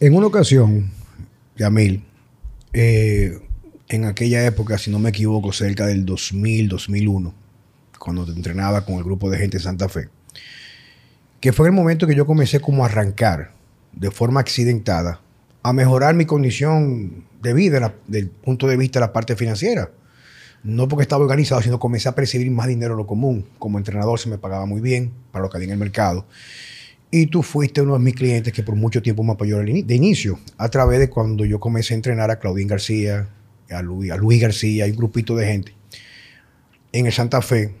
En una ocasión, Yamil, eh, en aquella época, si no me equivoco, cerca del 2000, 2001, cuando te entrenaba con el grupo de gente en Santa Fe, que fue el momento que yo comencé como a arrancar de forma accidentada a mejorar mi condición de vida desde el punto de vista de la parte financiera. No porque estaba organizado, sino comencé a percibir más dinero de lo común. Como entrenador se me pagaba muy bien para lo que había en el mercado. Y tú fuiste uno de mis clientes que por mucho tiempo me apoyó de inicio, a través de cuando yo comencé a entrenar a Claudín García, a Luis, a Luis García, y un grupito de gente en el Santa Fe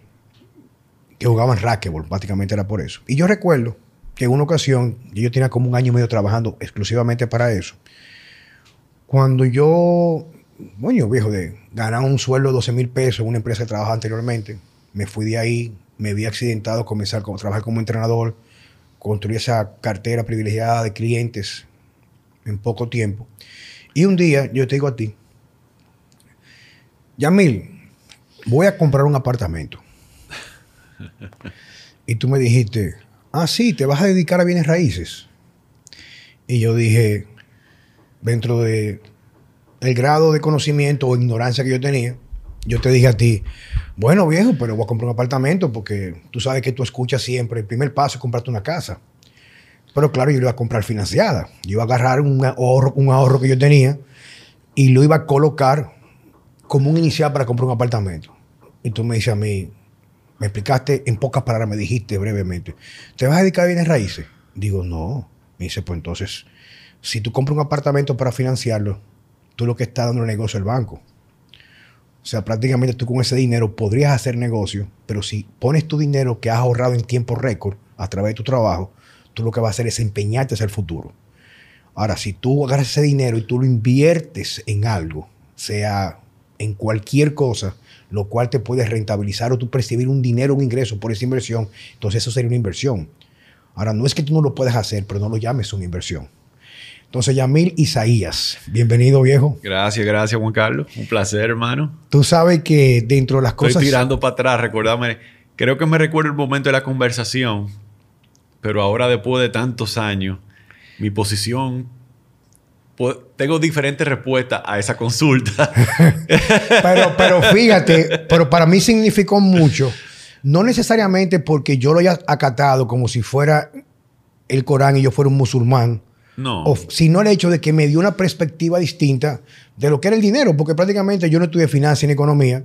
que jugaban racquetball, prácticamente era por eso. Y yo recuerdo que en una ocasión, yo tenía como un año y medio trabajando exclusivamente para eso, cuando yo, bueno, viejo, de ganar un sueldo de 12 mil pesos en una empresa que trabajaba anteriormente, me fui de ahí, me vi accidentado, comencé a trabajar como entrenador, construí esa cartera privilegiada de clientes en poco tiempo. Y un día yo te digo a ti, Yamil, voy a comprar un apartamento. y tú me dijiste, ah, sí, te vas a dedicar a bienes raíces. Y yo dije, dentro de el grado de conocimiento o ignorancia que yo tenía, yo te dije a ti, bueno viejo, pero voy a comprar un apartamento porque tú sabes que tú escuchas siempre, el primer paso es comprarte una casa. Pero claro, yo lo iba a comprar financiada. Yo iba a agarrar un ahorro, un ahorro que yo tenía y lo iba a colocar como un inicial para comprar un apartamento. Y tú me dices a mí, me explicaste en pocas palabras, me dijiste brevemente, ¿te vas a dedicar a bienes raíces? Digo, no. Me dice, pues entonces, si tú compras un apartamento para financiarlo, tú lo que estás dando el negocio al banco. Sea, prácticamente tú con ese dinero podrías hacer negocio, pero si pones tu dinero que has ahorrado en tiempo récord a través de tu trabajo, tú lo que vas a hacer es empeñarte hacia el futuro. Ahora, si tú agarras ese dinero y tú lo inviertes en algo, sea en cualquier cosa, lo cual te puede rentabilizar o tú percibir un dinero, un ingreso por esa inversión, entonces eso sería una inversión. Ahora, no es que tú no lo puedas hacer, pero no lo llames una inversión. Entonces, Yamil Isaías, bienvenido, viejo. Gracias, gracias, Juan Carlos. Un placer, hermano. Tú sabes que dentro de las cosas. Estoy tirando para atrás, recordame. Creo que me recuerdo el momento de la conversación, pero ahora, después de tantos años, mi posición. Pues, tengo diferentes respuestas a esa consulta. pero, pero fíjate, pero para mí significó mucho. No necesariamente porque yo lo haya acatado como si fuera el Corán y yo fuera un musulmán no. sino el hecho de que me dio una perspectiva distinta de lo que era el dinero, porque prácticamente yo no estudié finanzas ni economía.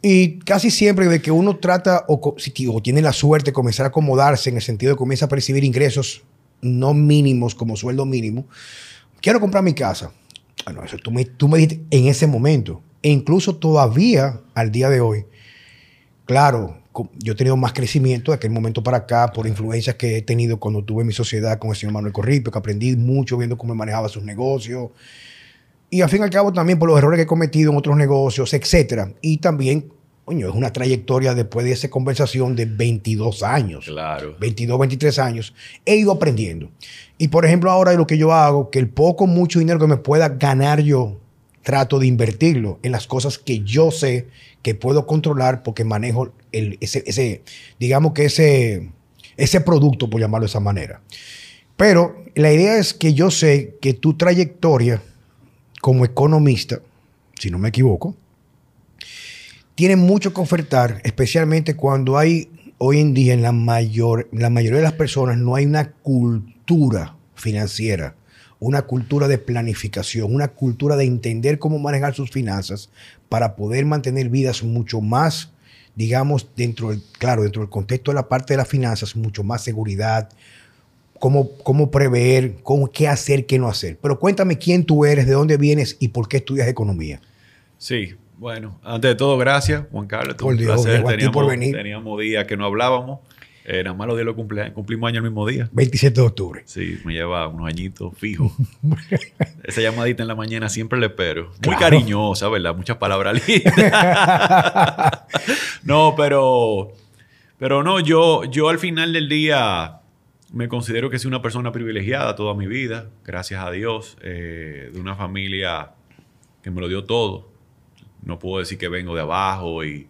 Y casi siempre de que uno trata o, tiene la suerte de comenzar a acomodarse en el sentido de que comienza a percibir ingresos no mínimos como sueldo mínimo, quiero comprar mi casa. Bueno, eso tú me, tú me dijiste en ese momento. E incluso todavía al día de hoy, claro, yo he tenido más crecimiento de aquel momento para acá por influencias que he tenido cuando tuve mi sociedad con el señor Manuel Corripio, que aprendí mucho viendo cómo manejaba sus negocios. Y al fin y al cabo también por los errores que he cometido en otros negocios, etcétera. Y también, coño, es una trayectoria después de esa conversación de 22 años. Claro. 22, 23 años. He ido aprendiendo. Y por ejemplo, ahora lo que yo hago, que el poco, mucho dinero que me pueda ganar yo, trato de invertirlo en las cosas que yo sé que puedo controlar porque manejo ese, digamos que ese, ese producto, por llamarlo de esa manera. Pero la idea es que yo sé que tu trayectoria como economista, si no me equivoco, tiene mucho que ofertar, especialmente cuando hay hoy en día en la, mayor, la mayoría de las personas no hay una cultura financiera, una cultura de planificación, una cultura de entender cómo manejar sus finanzas para poder mantener vidas mucho más digamos, dentro del, claro, dentro del contexto de la parte de las finanzas, mucho más seguridad, cómo, cómo prever, cómo, qué hacer, qué no hacer. Pero cuéntame quién tú eres, de dónde vienes y por qué estudias economía. Sí, bueno, antes de todo, gracias, Juan Carlos. Por Dios, Teníamos, por venir. teníamos días que no hablábamos. Eh, nada más los días lo cumplimos año el mismo día. 27 de octubre. Sí, me lleva unos añitos fijos. Esa llamadita en la mañana siempre le espero. Muy cariñosa, ¿verdad? Muchas palabras lindas. no, pero... Pero no, yo, yo al final del día me considero que soy una persona privilegiada toda mi vida, gracias a Dios, eh, de una familia que me lo dio todo. No puedo decir que vengo de abajo y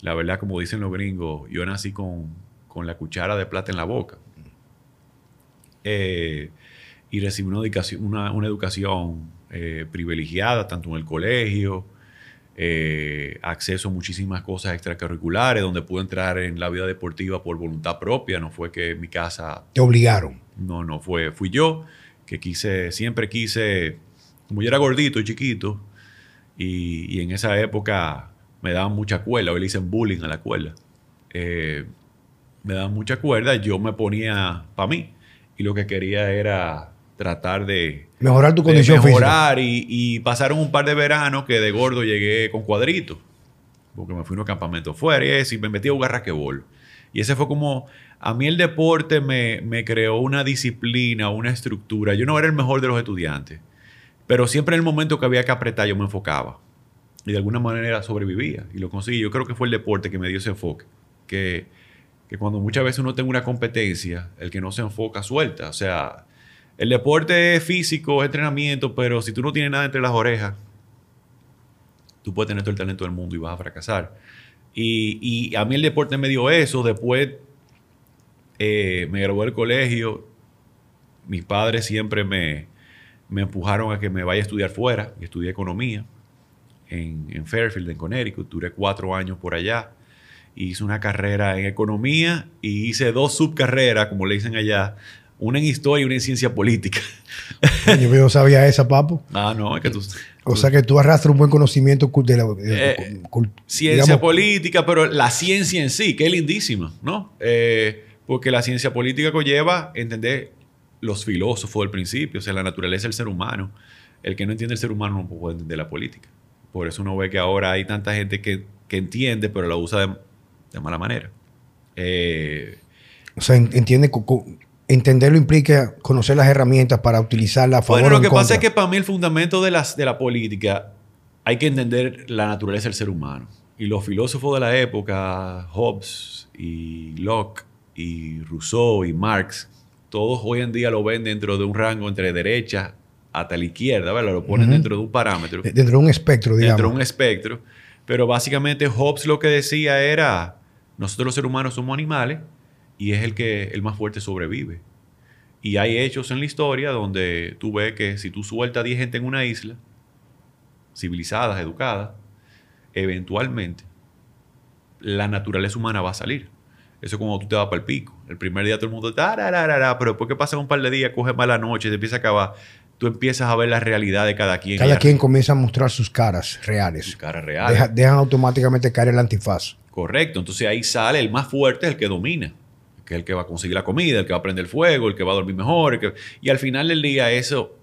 la verdad, como dicen los gringos, yo nací con, con la cuchara de plata en la boca. Eh, y recibí una educación, una, una educación eh, privilegiada, tanto en el colegio, eh, acceso a muchísimas cosas extracurriculares, donde pude entrar en la vida deportiva por voluntad propia, no fue que mi casa... Te obligaron. No, no fue, fui yo que quise, siempre quise, como yo era gordito y chiquito, y, y en esa época me daban mucha cuerda, hoy le dicen bullying a la cuerda. Eh, me daban mucha cuerda, yo me ponía para mí, y lo que quería era tratar de Mejorar tu de condición física. mejorar y, y pasaron un par de veranos que de gordo llegué con cuadritos. Porque me fui a unos campamentos fuera y eso, y me metí a jugar raquebol. Y ese fue como, a mí el deporte me, me creó una disciplina, una estructura. Yo no era el mejor de los estudiantes, pero siempre en el momento que había que apretar yo me enfocaba. Y de alguna manera sobrevivía y lo conseguí. Yo creo que fue el deporte que me dio ese enfoque. Que, que cuando muchas veces uno tiene una competencia, el que no se enfoca suelta. O sea, el deporte es físico, es entrenamiento, pero si tú no tienes nada entre las orejas, tú puedes tener todo el talento del mundo y vas a fracasar. Y, y a mí el deporte me dio eso. Después eh, me gradué del colegio. Mis padres siempre me, me empujaron a que me vaya a estudiar fuera. Y estudié economía en, en Fairfield, en Connecticut. Duré cuatro años por allá. Hice una carrera en economía y hice dos subcarreras, como le dicen allá, una en historia y una en ciencia política. Yo no sabía esa, papo. ah, no, es que tú... O sea que tú arrastras un buen conocimiento de la de- Eh, cul- ciencia digamos, política, pero la ciencia en sí, que es lindísima, ¿no? Eh, porque la ciencia política conlleva entender los filósofos del principio, o sea, la naturaleza del ser humano. El que no entiende el ser humano no puede entender la política. Por eso uno ve que ahora hay tanta gente que, que entiende, pero la usa de, de mala manera. Eh, O sea, en- entiende, entenderlo implica conocer las herramientas para utilizarlas a favor Bueno, o lo en que pasa contra. es que para mí el fundamento de, las, de la política hay que entender la naturaleza del ser humano. Y los filósofos de la época, Hobbes y Locke y Rousseau y Marx, todos hoy en día lo ven dentro de un rango entre derecha hasta la izquierda, ¿verdad? Lo ponen dentro de un parámetro, De- Dentro de un espectro, digamos. dentro de un espectro. Pero básicamente Hobbes lo que decía era, nosotros los seres humanos somos animales y es el que el más fuerte sobrevive. Y hay hechos en la historia donde tú ves que si tú sueltas a 10 gente en una isla, civilizadas, educadas, eventualmente la naturaleza humana va a salir. Eso es como tú te vas para el pico. El primer día todo el mundo está, pero después que pasan un par de días, coge mala noche, te empieza a acabar, tú empiezas a ver la realidad de cada quien. Cada quien comienza a mostrar sus caras sus reales. caras reales. Deja- dejan automáticamente caer el antifaz. Correcto. Entonces ahí sale el más fuerte, el que domina. Que es el que va a conseguir la comida, el que va a prender el fuego, el que va a dormir mejor. el que- Y al final del día eso...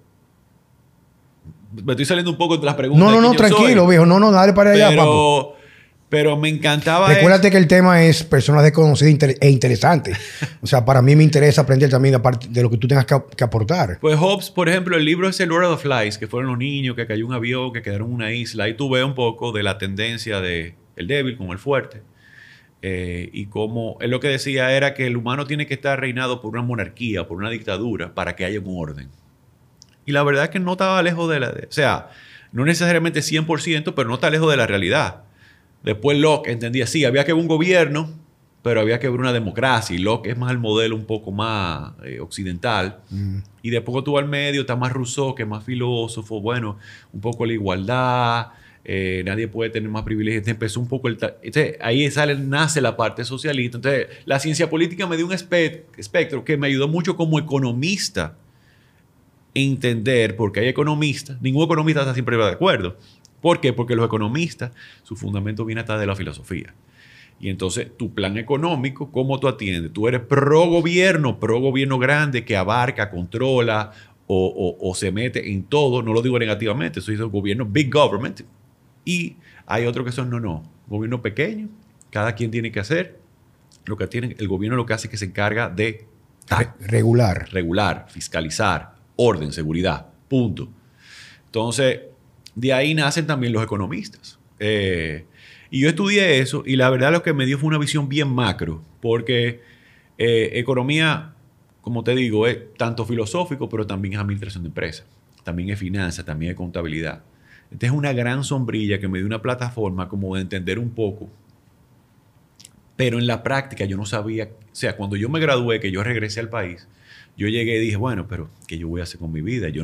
Me estoy saliendo un poco de las preguntas. No, no, de no, tranquilo, soy, viejo. No, no, dale para allá, papo. Pero, me encantaba... Recuérdate que el tema es personas desconocidas inter- e interesantes. O sea, para mí me interesa aprender también aparte de lo que tú tengas que, que aportar. Pues Hobbes, por ejemplo, el libro es el Lord of the Flies, que fueron los niños, que cayó un avión, que quedaron en una isla. Ahí tú ves un poco de la tendencia de el débil con el fuerte. Eh, y como él lo que decía era que el humano tiene que estar reinado por una monarquía, por una dictadura, para que haya un orden. Y la verdad es que no estaba lejos de la... de- o sea, no necesariamente 100%, pero no está lejos de la realidad. Después Locke entendía, sí, había que haber un gobierno, pero había que haber una democracia. Y Locke es más el modelo un poco más eh, occidental. Mm. Y después tú al medio está más Rousseau, que es más filósofo, bueno, un poco la igualdad, eh, nadie puede tener más privilegios. Entonces empezó un poco el... entonces, ahí sale, nace la parte socialista. Entonces, la ciencia política me dio un espe- espectro que me ayudó mucho como economista entender, porque hay economistas, ningún economista está siempre de acuerdo. ¿Por qué? Porque los economistas, su fundamento viene hasta de la filosofía. Y entonces tu plan económico, ¿cómo tú atiendes? Tú eres pro gobierno, pro gobierno grande que abarca, controla o, o- o se mete en todo. No lo digo negativamente, eso es el gobierno, big government. Y hay otros que son no, no, gobierno pequeño, cada quien tiene que hacer lo que tiene. El gobierno lo que hace es que se encarga de Re- regular. regular, fiscalizar, orden, seguridad, punto. Entonces, de ahí nacen también los economistas. Eh, y yo estudié eso y la verdad lo que me dio fue una visión bien macro, porque eh, economía, como te digo, es tanto filosófico, pero también es administración de empresas, también es finanzas, también es contabilidad. Entonces es una gran sombrilla que me dio una plataforma como de entender un poco. Pero en la práctica yo no sabía, o sea, cuando yo me gradué, que yo regresé al país, yo llegué y dije, bueno, pero ¿qué yo voy a hacer con mi vida? Yo,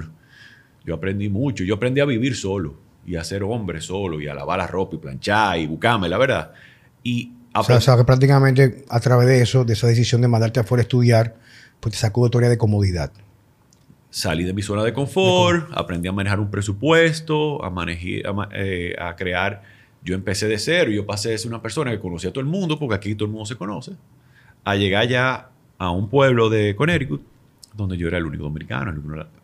yo aprendí mucho. Yo aprendí a vivir solo y a ser hombre solo y a lavar la ropa y planchar y buscarme, la verdad. Y o sea, o sea, que prácticamente a través de eso, de esa decisión de mandarte afuera a estudiar, pues te sacó de tu área de comodidad. Salí de mi zona de confort, aprendí a manejar un presupuesto, a, manejar, eh, a, crear. Yo empecé de cero, yo pasé de ser una persona que conocía a todo el mundo, porque aquí todo el mundo se conoce, a llegar ya a un pueblo de Connecticut, donde yo era el único dominicano.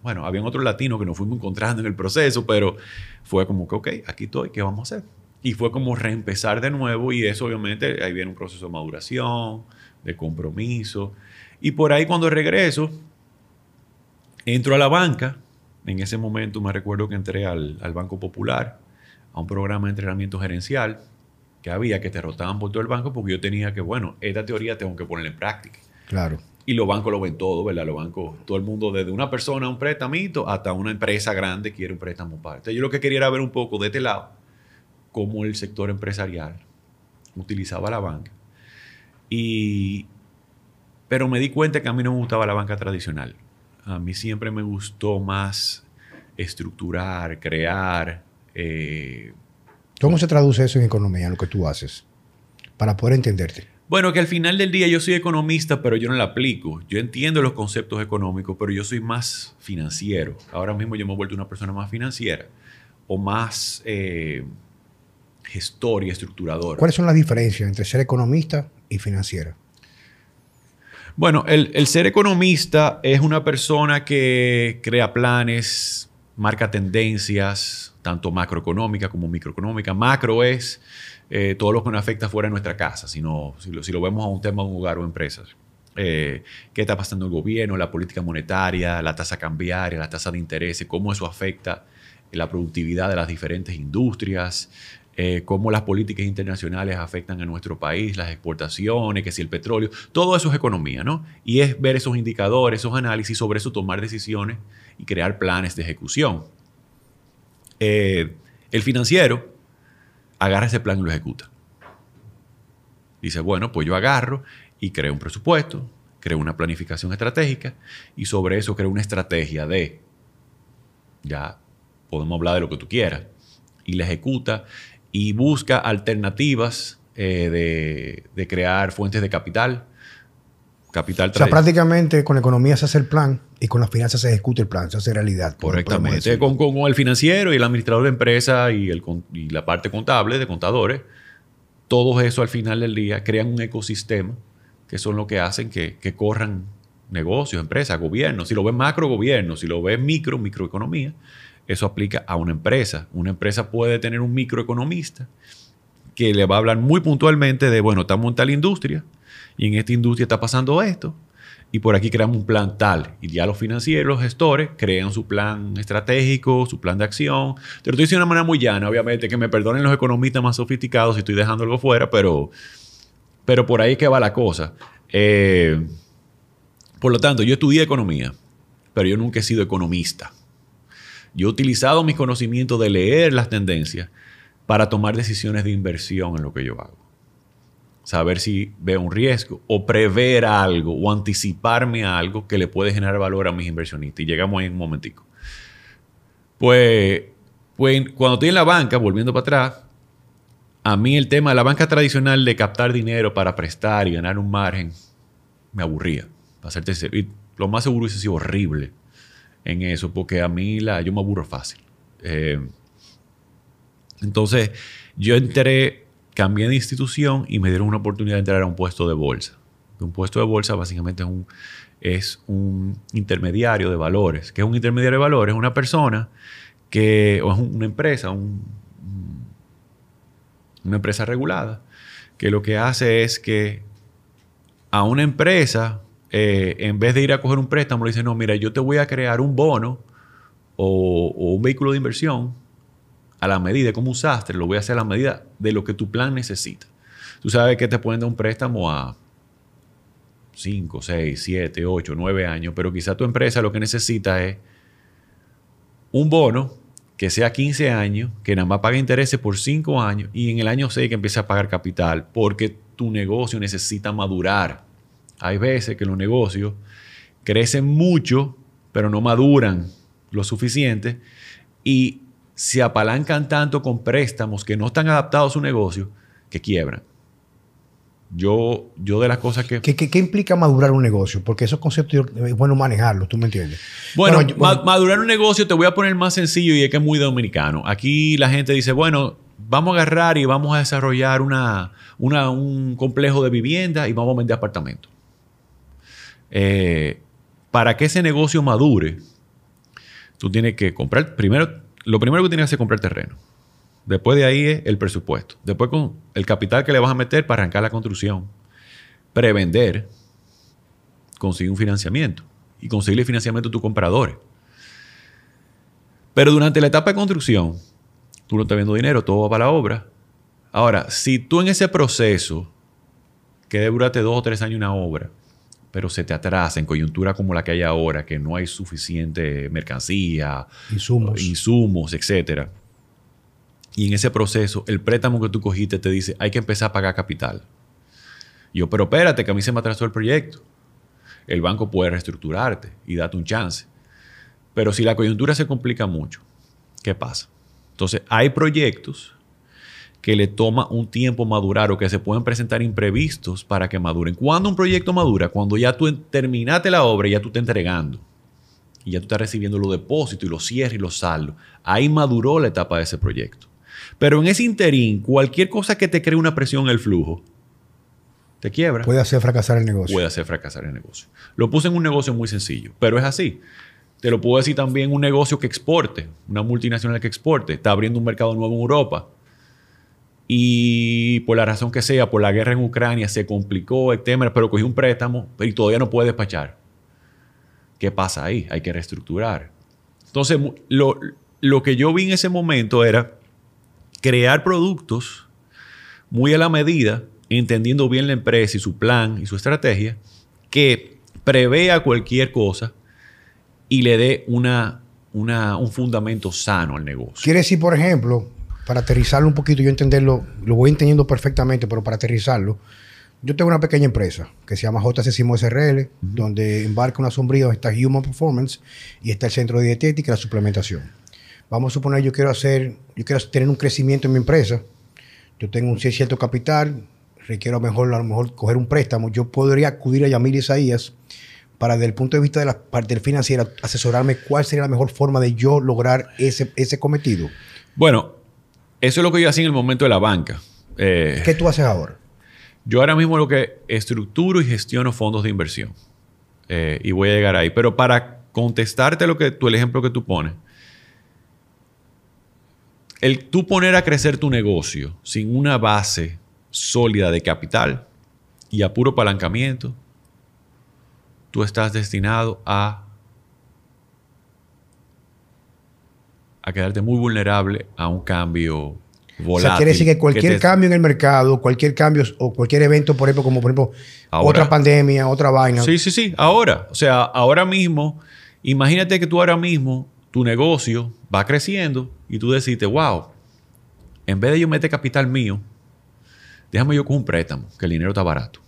bueno, habían otros latinos que nos fuimos encontrando en el proceso, pero fue como que, ok, aquí estoy, ¿qué vamos a hacer? Y fue como reempezar de nuevo y eso obviamente ahí viene un proceso de maduración, de compromiso. Y por ahí cuando regreso, entro a la banca. En ese momento me recuerdo que entré al, Banco Popular, a un programa de entrenamiento gerencial que había, que te rotaban por todo el banco porque yo tenía que, bueno, esta teoría tengo que ponerla en práctica. Claro. Y los bancos lo ven todo, ¿verdad? Los bancos, todo el mundo, desde una persona, un préstamo, hasta una empresa grande quiere un préstamo parte. Yo lo que quería era ver un poco de este lado cómo el sector empresarial utilizaba la banca. Y, pero me di cuenta que a mí no me gustaba la banca tradicional. A mí siempre me gustó más estructurar, crear. Eh, ¿Cómo se traduce eso en economía, lo que tú haces? Para poder entenderte. Bueno, que al final del día yo soy economista, pero yo no la aplico. Yo entiendo los conceptos económicos, pero yo soy más financiero. Ahora mismo yo me he vuelto una persona más financiera o más eh, gestor y estructurador. ¿Cuáles son las diferencias entre ser economista y financiero? Bueno, el, ser economista es una persona que crea planes, marca tendencias, tanto macroeconómica como microeconómica. Macro es eh, todo lo que nos afecta fuera de nuestra casa, sino, si, lo, vemos a un tema de un hogar o empresas. Eh, qué está pasando el gobierno, la política monetaria, la tasa cambiaria, la tasa de interés, cómo eso afecta la productividad de las diferentes industrias, eh, cómo las políticas internacionales afectan a nuestro país, las exportaciones, que si el petróleo, todo eso es economía, ¿no? Y es ver esos indicadores, esos análisis, sobre eso tomar decisiones y crear planes de ejecución. Eh, el financiero agarra ese plan y lo ejecuta. Dice, bueno, pues yo agarro y creo un presupuesto, creo una planificación estratégica y sobre eso creo una estrategia de, ya podemos hablar de lo que tú quieras, y la ejecuta y busca alternativas eh, de, crear fuentes de capital. Capital o sea, prácticamente con la economía se hace el plan y con las finanzas se ejecuta el plan, se hace realidad. Correctamente. Con, con, el financiero y el administrador de empresa y, el, y la parte contable de contadores, todo eso al final del día crean un ecosistema que son lo que hacen que, que corran negocios, empresas, gobiernos. Si lo ves macro, gobierno. Si lo ves micro, microeconomía eso aplica a una empresa. Una empresa puede tener un microeconomista que le va a hablar muy puntualmente de, bueno, estamos en tal industria y en esta industria está pasando esto y por aquí creamos un plan tal. Y ya los financieros, los gestores, crean su plan estratégico, su plan de acción. Te lo estoy diciendo de una manera muy llana, obviamente, que me perdonen los economistas más sofisticados si estoy dejando algo fuera, pero, pero por ahí que va la cosa. Eh, por lo tanto, yo estudié economía, pero yo nunca he sido economista. Yo he utilizado mis conocimientos de leer las tendencias para tomar decisiones de inversión en lo que yo hago. Saber si veo un riesgo o prever algo o anticiparme a algo que le puede generar valor a mis inversionistas. Y llegamos ahí en un momentico. Pues, pues cuando estoy en la banca, volviendo para atrás, a mí el tema de la banca tradicional de captar dinero para prestar y ganar un margen me aburría. Para hacerte y lo más seguro es que sido horrible en eso, porque a mí la, yo me aburro fácil. Eh, entonces, yo entré, cambié de institución y me dieron una oportunidad de entrar a un puesto de bolsa. Un puesto de bolsa básicamente es un, es un intermediario de valores. ¿Qué es un intermediario de valores? Es una persona que, o es una empresa, una empresa regulada, que lo que hace es que a una empresa eh, en vez de ir a coger un préstamo, le dice, no, mira, yo te voy a crear un bono o, un vehículo de inversión a la medida, como un sastre, lo voy a hacer a la medida de lo que tu plan necesita. Tú sabes que te pueden dar un préstamo a 5, 6, 7, 8, 9 años, pero quizá tu empresa lo que necesita es un bono que sea 15 años, que nada más pague intereses por 5 años y en el año 6 que empiece a pagar capital, porque tu negocio necesita madurar. Hay veces que los negocios crecen mucho, pero no maduran lo suficiente y se apalancan tanto con préstamos que no están adaptados a su negocio que quiebran. Yo, yo de las cosas que... ¿Qué, implica madurar un negocio? Porque esos conceptos es bueno manejarlos, ¿tú me entiendes? Bueno, madurar un negocio te voy a poner más sencillo y es que es muy dominicano. Aquí la gente dice, bueno, vamos a agarrar y vamos a desarrollar una, un complejo de vivienda y vamos a vender apartamentos. Eh, para que ese negocio madure, tú tienes que comprar, primero, lo primero que tienes que hacer es comprar terreno. Después de ahí es el presupuesto. Después con el capital que le vas a meter para arrancar la construcción. Prevender, conseguir un financiamiento y conseguirle financiamiento a tus compradores. Pero durante la etapa de construcción, tú no estás viendo dinero, todo va para la obra. Ahora, si tú en ese proceso, que debe dos o tres años una obra, pero se te atrasa en coyuntura como la que hay ahora, que no hay suficiente mercancía, insumos, insumos etcétera. Y en ese proceso, el préstamo que tú cogiste te dice, hay que empezar a pagar capital. yo, pero espérate, que a mí se me atrasó el proyecto. El banco puede reestructurarte y darte un chance. Pero si la coyuntura se complica mucho, ¿qué pasa? Entonces, hay proyectos que le toma un tiempo madurar o que se pueden presentar imprevistos para que maduren. ¿Cuándo un proyecto madura? Cuando ya tú terminaste la obra y ya tú estás entregando. Y ya tú estás recibiendo los depósitos y los cierres y los saldos. Ahí maduró la etapa de ese proyecto. Pero en ese interín, cualquier cosa que te cree una presión en el flujo, te quiebra. Puede hacer fracasar el negocio. Puede hacer fracasar el negocio. Lo puse en un negocio muy sencillo, pero es así. Te lo puedo decir también un negocio que exporte, una multinacional que exporte, está abriendo un mercado nuevo en Europa y por la razón que sea, por la guerra en Ucrania, se complicó el tema, pero cogió un préstamo y todavía no puede despachar. ¿Qué pasa ahí? Hay que reestructurar. Entonces, lo, lo que yo vi en ese momento era crear productos muy a la medida, entendiendo bien la empresa y su plan y su estrategia, que prevea cualquier cosa y le dé una, una, un fundamento sano al negocio. Quiere decir, por ejemplo, para aterrizarlo un poquito, yo entenderlo, lo voy entendiendo perfectamente, pero para aterrizarlo, yo tengo una pequeña empresa que se llama JC Simo SRL, donde embarca una sombría, está Human Performance y está el centro de dietética y la suplementación. Vamos a suponer yo quiero hacer, yo quiero tener un crecimiento en mi empresa, yo tengo un cierto capital, requiero a, mejor, a lo mejor coger un préstamo, yo podría acudir a Yamil Isaías para desde el punto de vista de la parte financiera asesorarme cuál sería la mejor forma de yo lograr ese, ese cometido. Bueno, eso es lo que yo hacía en el momento de la banca. Eh, ¿Qué tú haces ahora? Yo ahora mismo lo que estructuro y gestiono fondos de inversión. Eh, y voy a llegar ahí. Pero para contestarte lo que tú, el ejemplo que tú pones, el tú poner a crecer tu negocio sin una base sólida de capital y a puro apalancamiento, tú estás destinado a a quedarte muy vulnerable a un cambio volátil. O sea, quiere decir que cualquier cambio en el mercado, cualquier cambio o cualquier evento, por ejemplo, como por ejemplo otra pandemia, otra vaina. Sí, sí, sí, ahora. O sea, ahora mismo, imagínate que tú ahora mismo, tu negocio va creciendo y tú decides, wow, en vez de yo meter capital mío, déjame yo con un préstamo, que el dinero está barato.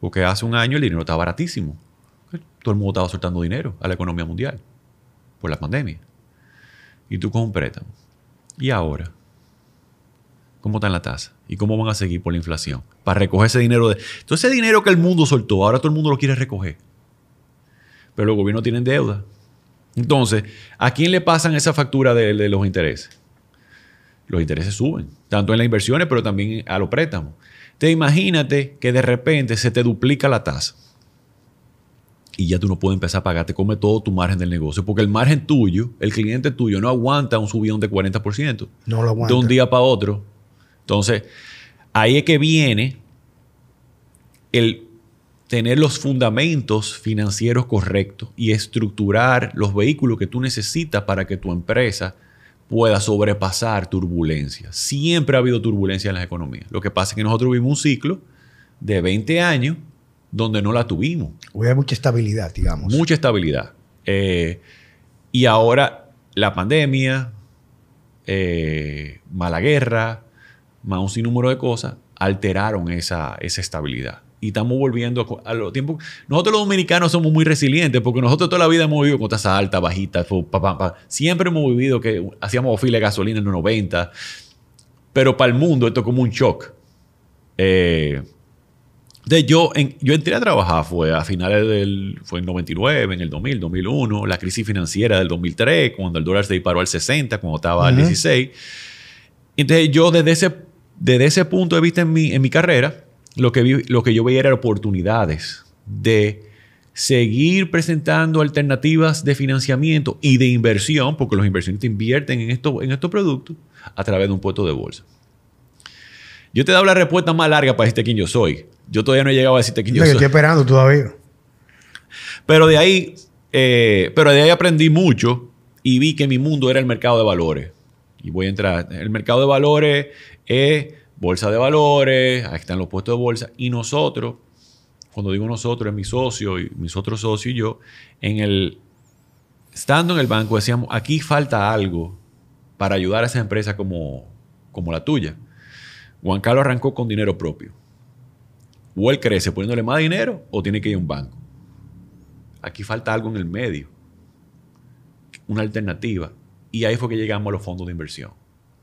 Porque hace un año el dinero estaba baratísimo. Todo el mundo estaba soltando dinero a la economía mundial por la pandemia y tú con un préstamo. ¿Y ahora? ¿Cómo está la tasa? ¿Y cómo van a seguir por la inflación? Para recoger ese dinero. De... Entonces, ese dinero que el mundo soltó, ahora todo el mundo lo quiere recoger. Pero los gobiernos tienen deuda. Entonces, ¿a quién le pasan esa factura de, de los intereses? Los intereses suben, tanto en las inversiones, pero también a los préstamos. Te imagínate que de repente se te duplica la tasa y ya tú no puedes empezar a pagar, te come todo tu margen del negocio, porque el margen tuyo, el cliente tuyo, no aguanta un subidón de 40%. No lo aguanta. De un día para otro. Entonces, ahí es que viene el tener los fundamentos financieros correctos y estructurar los vehículos que tú necesitas para que tu empresa pueda sobrepasar turbulencias. Siempre ha habido turbulencia en las economías. Lo que pasa es que nosotros vivimos un ciclo de 20 años donde no la tuvimos. Hay mucha estabilidad, digamos. Mucha estabilidad. Eh, y ahora la pandemia, eh, mala guerra, más un sinnúmero de cosas, alteraron esa, esa estabilidad. y estamos volviendo a, los tiempos. Nosotros los dominicanos somos muy resilientes porque nosotros toda la vida hemos vivido con tasas altas, bajitas, siempre hemos vivido que hacíamos fila de gasolina en los 90, pero para el mundo esto es como un shock. Eh, yo, yo entré a trabajar, fue a finales del, fue en 99, en el 2000, 2001, la crisis financiera del 2003, cuando el dólar se disparó al 60, cuando estaba al 16. Entonces yo desde ese, desde ese punto de vista en mi, en mi carrera, lo que, lo que yo veía eran oportunidades de seguir presentando alternativas de financiamiento y de inversión, porque los inversionistas invierten en, esto, en estos productos a través de un puesto de bolsa. Yo te he dado la respuesta más larga para decirte quién yo soy. Yo todavía no he llegado a decirte quién yo soy. Estoy esperando todavía. Pero de ahí, eh, pero de ahí aprendí mucho y vi que mi mundo era el mercado de valores. Y voy a entrar. El mercado de valores es bolsa de valores, ahí están los puestos de bolsa. Y nosotros, cuando digo nosotros, es mi socio y mis otros socios y yo, en el, estando en el banco decíamos, aquí falta algo para ayudar a esa empresa como, como la tuya. Juan Carlos arrancó con dinero propio. O él crece poniéndole más dinero o tiene que ir a un banco. Aquí falta algo en el medio. Una alternativa. Y ahí fue que llegamos a los fondos de inversión.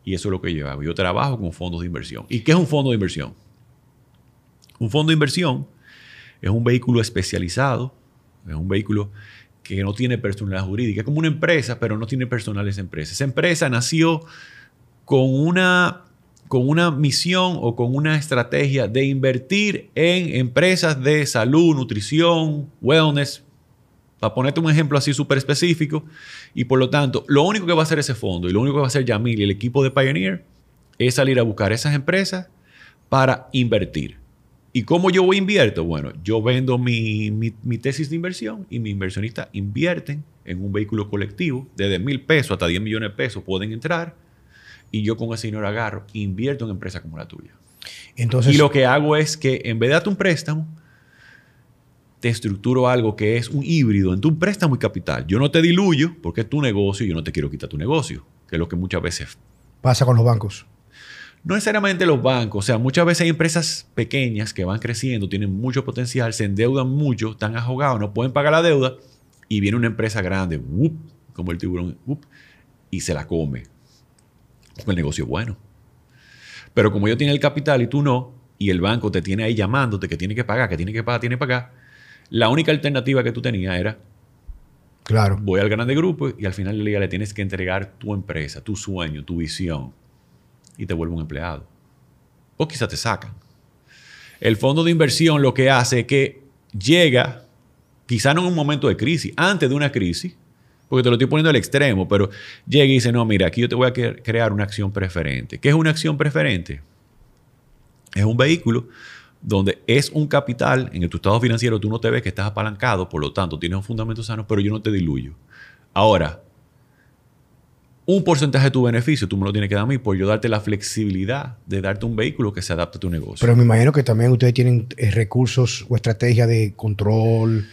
Y eso es lo que yo hago. Yo trabajo con fondos de inversión. ¿Y qué es un fondo de inversión? Un fondo de inversión es un vehículo especializado, es un vehículo que no tiene personalidad jurídica. Es como una empresa, pero no tiene personal esa empresa. Esa empresa nació con una, con una misión o con una estrategia de invertir en empresas de salud, nutrición, wellness, para ponerte un ejemplo así súper específico. Y por lo tanto, lo único que va a hacer ese fondo y lo único que va a hacer Yamil y el equipo de Pioneer es salir a buscar esas empresas para invertir. ¿Y cómo yo invierto? Bueno, yo vendo mi, tesis de inversión y mis inversionistas invierten en un vehículo colectivo. Desde mil pesos hasta 10 millones de pesos pueden entrar. Y yo con ese dinero agarro, invierto en empresas como la tuya. Entonces, y lo que hago es que en vez de darte un préstamo, te estructuro algo que es un híbrido en tu préstamo y capital. Yo no te diluyo porque es tu negocio y yo no te quiero quitar tu negocio, que es lo que muchas veces pasa con los bancos. No necesariamente los bancos, o sea, muchas veces hay empresas pequeñas que van creciendo, tienen mucho potencial, se endeudan mucho, están ahogados, no pueden pagar la deuda y viene una empresa grande, como el tiburón, y se la come. El negocio es bueno. Pero como yo tiene el capital y tú no, y el banco te tiene ahí llamándote que tiene que pagar, que tiene que pagar, tiene que pagar, la única alternativa que tú tenías era, claro. voy al grande grupo y al final del día le tienes que entregar tu empresa, tu sueño, tu visión y te vuelve un empleado. O quizás te sacan. El fondo de inversión lo que hace es que llega, quizá no en un momento de crisis, antes de una crisis, porque te lo estoy poniendo al extremo, pero llega y dice, no, mira, aquí yo te voy a crear una acción preferente. ¿Qué es una acción preferente? Es un vehículo donde es un capital, en tu estado financiero tú no te ves que estás apalancado, por lo tanto tienes un fundamento sano, pero yo no te diluyo. Ahora, un porcentaje de tu beneficio tú me lo tienes que dar a mí por yo darte la flexibilidad de darte un vehículo que se adapte a tu negocio. Pero me imagino que también ustedes tienen eh, recursos o estrategia de control,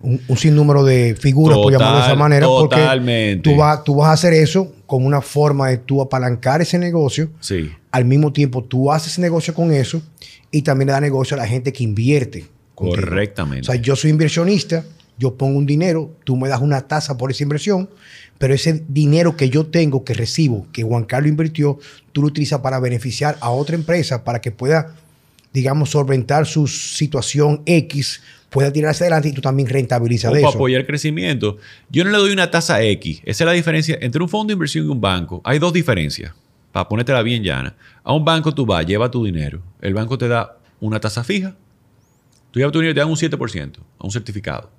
un, sinnúmero de figuras, por llamarlo de esa manera, totalmente. porque tú, vas, tú vas a hacer eso como una forma de tú apalancar ese negocio. Sí. Al mismo tiempo, tú haces negocio con eso y también le da negocio a la gente que invierte. Correctamente. O sea, yo soy inversionista, yo pongo un dinero, tú me das una tasa por esa inversión, pero ese dinero que yo tengo, que recibo, que Juan Carlos invirtió, tú lo utilizas para beneficiar a otra empresa para que pueda, digamos, solventar su situación X, pueda tirarse adelante y tú también rentabilizas de eso. Para apoyar el crecimiento. Yo no le doy una tasa X. Esa es la diferencia entre un fondo de inversión y un banco. Hay dos diferencias para ponértela bien llana. A un banco tú vas, lleva tu dinero. El banco te da una tasa fija. Tú llevas tu dinero y te dan un 7% a un certificado.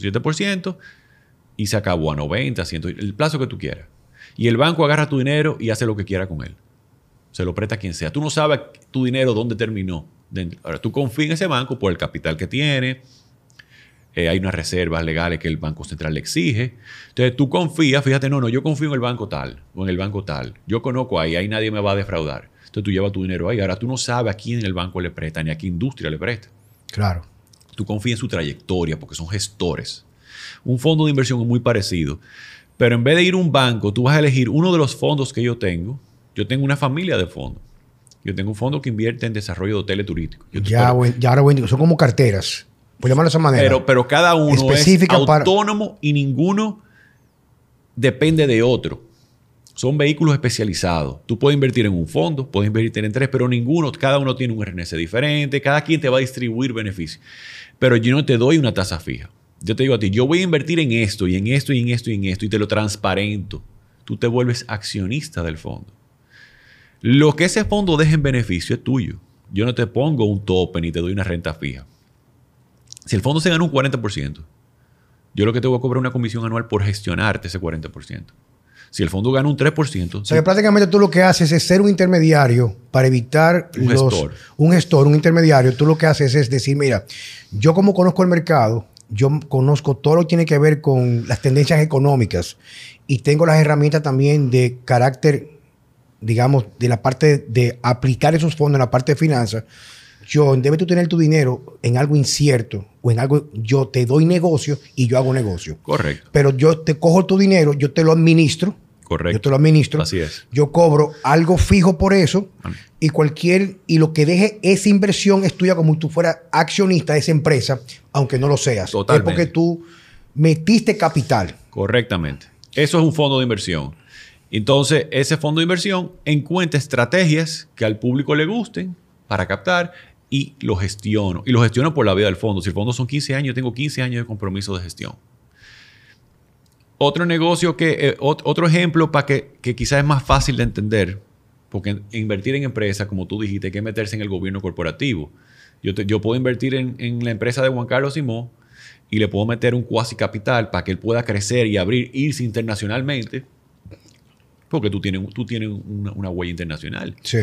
7% y se acabó a 90, 100, el plazo que tú quieras. Y el banco agarra tu dinero y hace lo que quiera con él. Se lo presta a quien sea. Tú no sabes tu dinero dónde terminó. Ahora, tú confías en ese banco por el capital que tiene, eh, hay unas reservas legales que el Banco Central le exige. Entonces tú confías, fíjate, no, no, yo confío en el banco tal o en el banco tal. Yo conozco ahí, ahí nadie me va a defraudar. Entonces tú llevas tu dinero ahí. Ahora tú no sabes a quién el banco le presta ni a qué industria le presta. Claro. Tú confías en su trayectoria porque son gestores. Un fondo de inversión es muy parecido. Pero en vez de ir a un banco, tú vas a elegir uno de los fondos que yo tengo. Yo tengo una familia de fondos. Yo tengo un fondo que invierte en desarrollo de hoteles turísticos. Yo Ya, pero, ya ahora buen son como carteras. Por llamarlo de esa manera. pero, pero cada uno Específica es para- autónomo y ninguno depende de otro. Son vehículos especializados. Tú puedes invertir en un fondo, puedes invertir en tres, pero ninguno, cada uno tiene un RNC diferente, cada quien te va a distribuir beneficios. Pero yo no te doy una tasa fija. Yo te digo a ti, yo voy a invertir en esto y en esto y en esto y en esto y te lo transparento. Tú te vuelves accionista del fondo. Lo que ese fondo deje en beneficio es tuyo. Yo no te pongo un tope ni te doy una renta fija. Si el fondo se gana un 40%, yo lo que te voy a cobrar es una comisión anual por gestionarte ese 40%. Si el fondo gana un 3%, O sea, que prácticamente tú lo que haces es ser un intermediario para evitar Un los- gestor. un gestor, un intermediario. Tú lo que haces es decir, mira, yo como conozco el mercado, yo conozco todo lo que tiene que ver con las tendencias económicas y tengo las herramientas también de carácter, digamos, de la parte de aplicar esos fondos en la parte de finanzas. Yo, en vez de tú tener tu dinero en algo incierto o en algo, yo te doy negocio y yo hago negocio. correcto, Pero yo te cojo tu dinero, yo te lo administro. correcto. Yo te lo administro. Así es. Yo cobro algo fijo por eso y cualquier y lo que deje esa inversión es tuya como si tú fueras accionista de esa empresa, aunque no lo seas. Totalmente. Es porque tú metiste capital. Correctamente. Eso es un fondo de inversión. Entonces, ese fondo de inversión encuentra estrategias que al público le gusten para captar y lo gestiono. Y lo gestiono por la vida del fondo. Si el fondo son 15 años, tengo 15 años de compromiso de gestión. Otro negocio que, eh, ot- otro ejemplo para que, que quizás es más fácil de entender, porque invertir en empresas, como tú dijiste, hay que meterse en el gobierno corporativo. Yo, yo puedo invertir en, en la empresa de Juan Carlos Simón y le puedo meter un cuasi capital para que él pueda crecer y abrir, irse internacionalmente, porque tú tienes, tú tienes una, una huella internacional. Sí.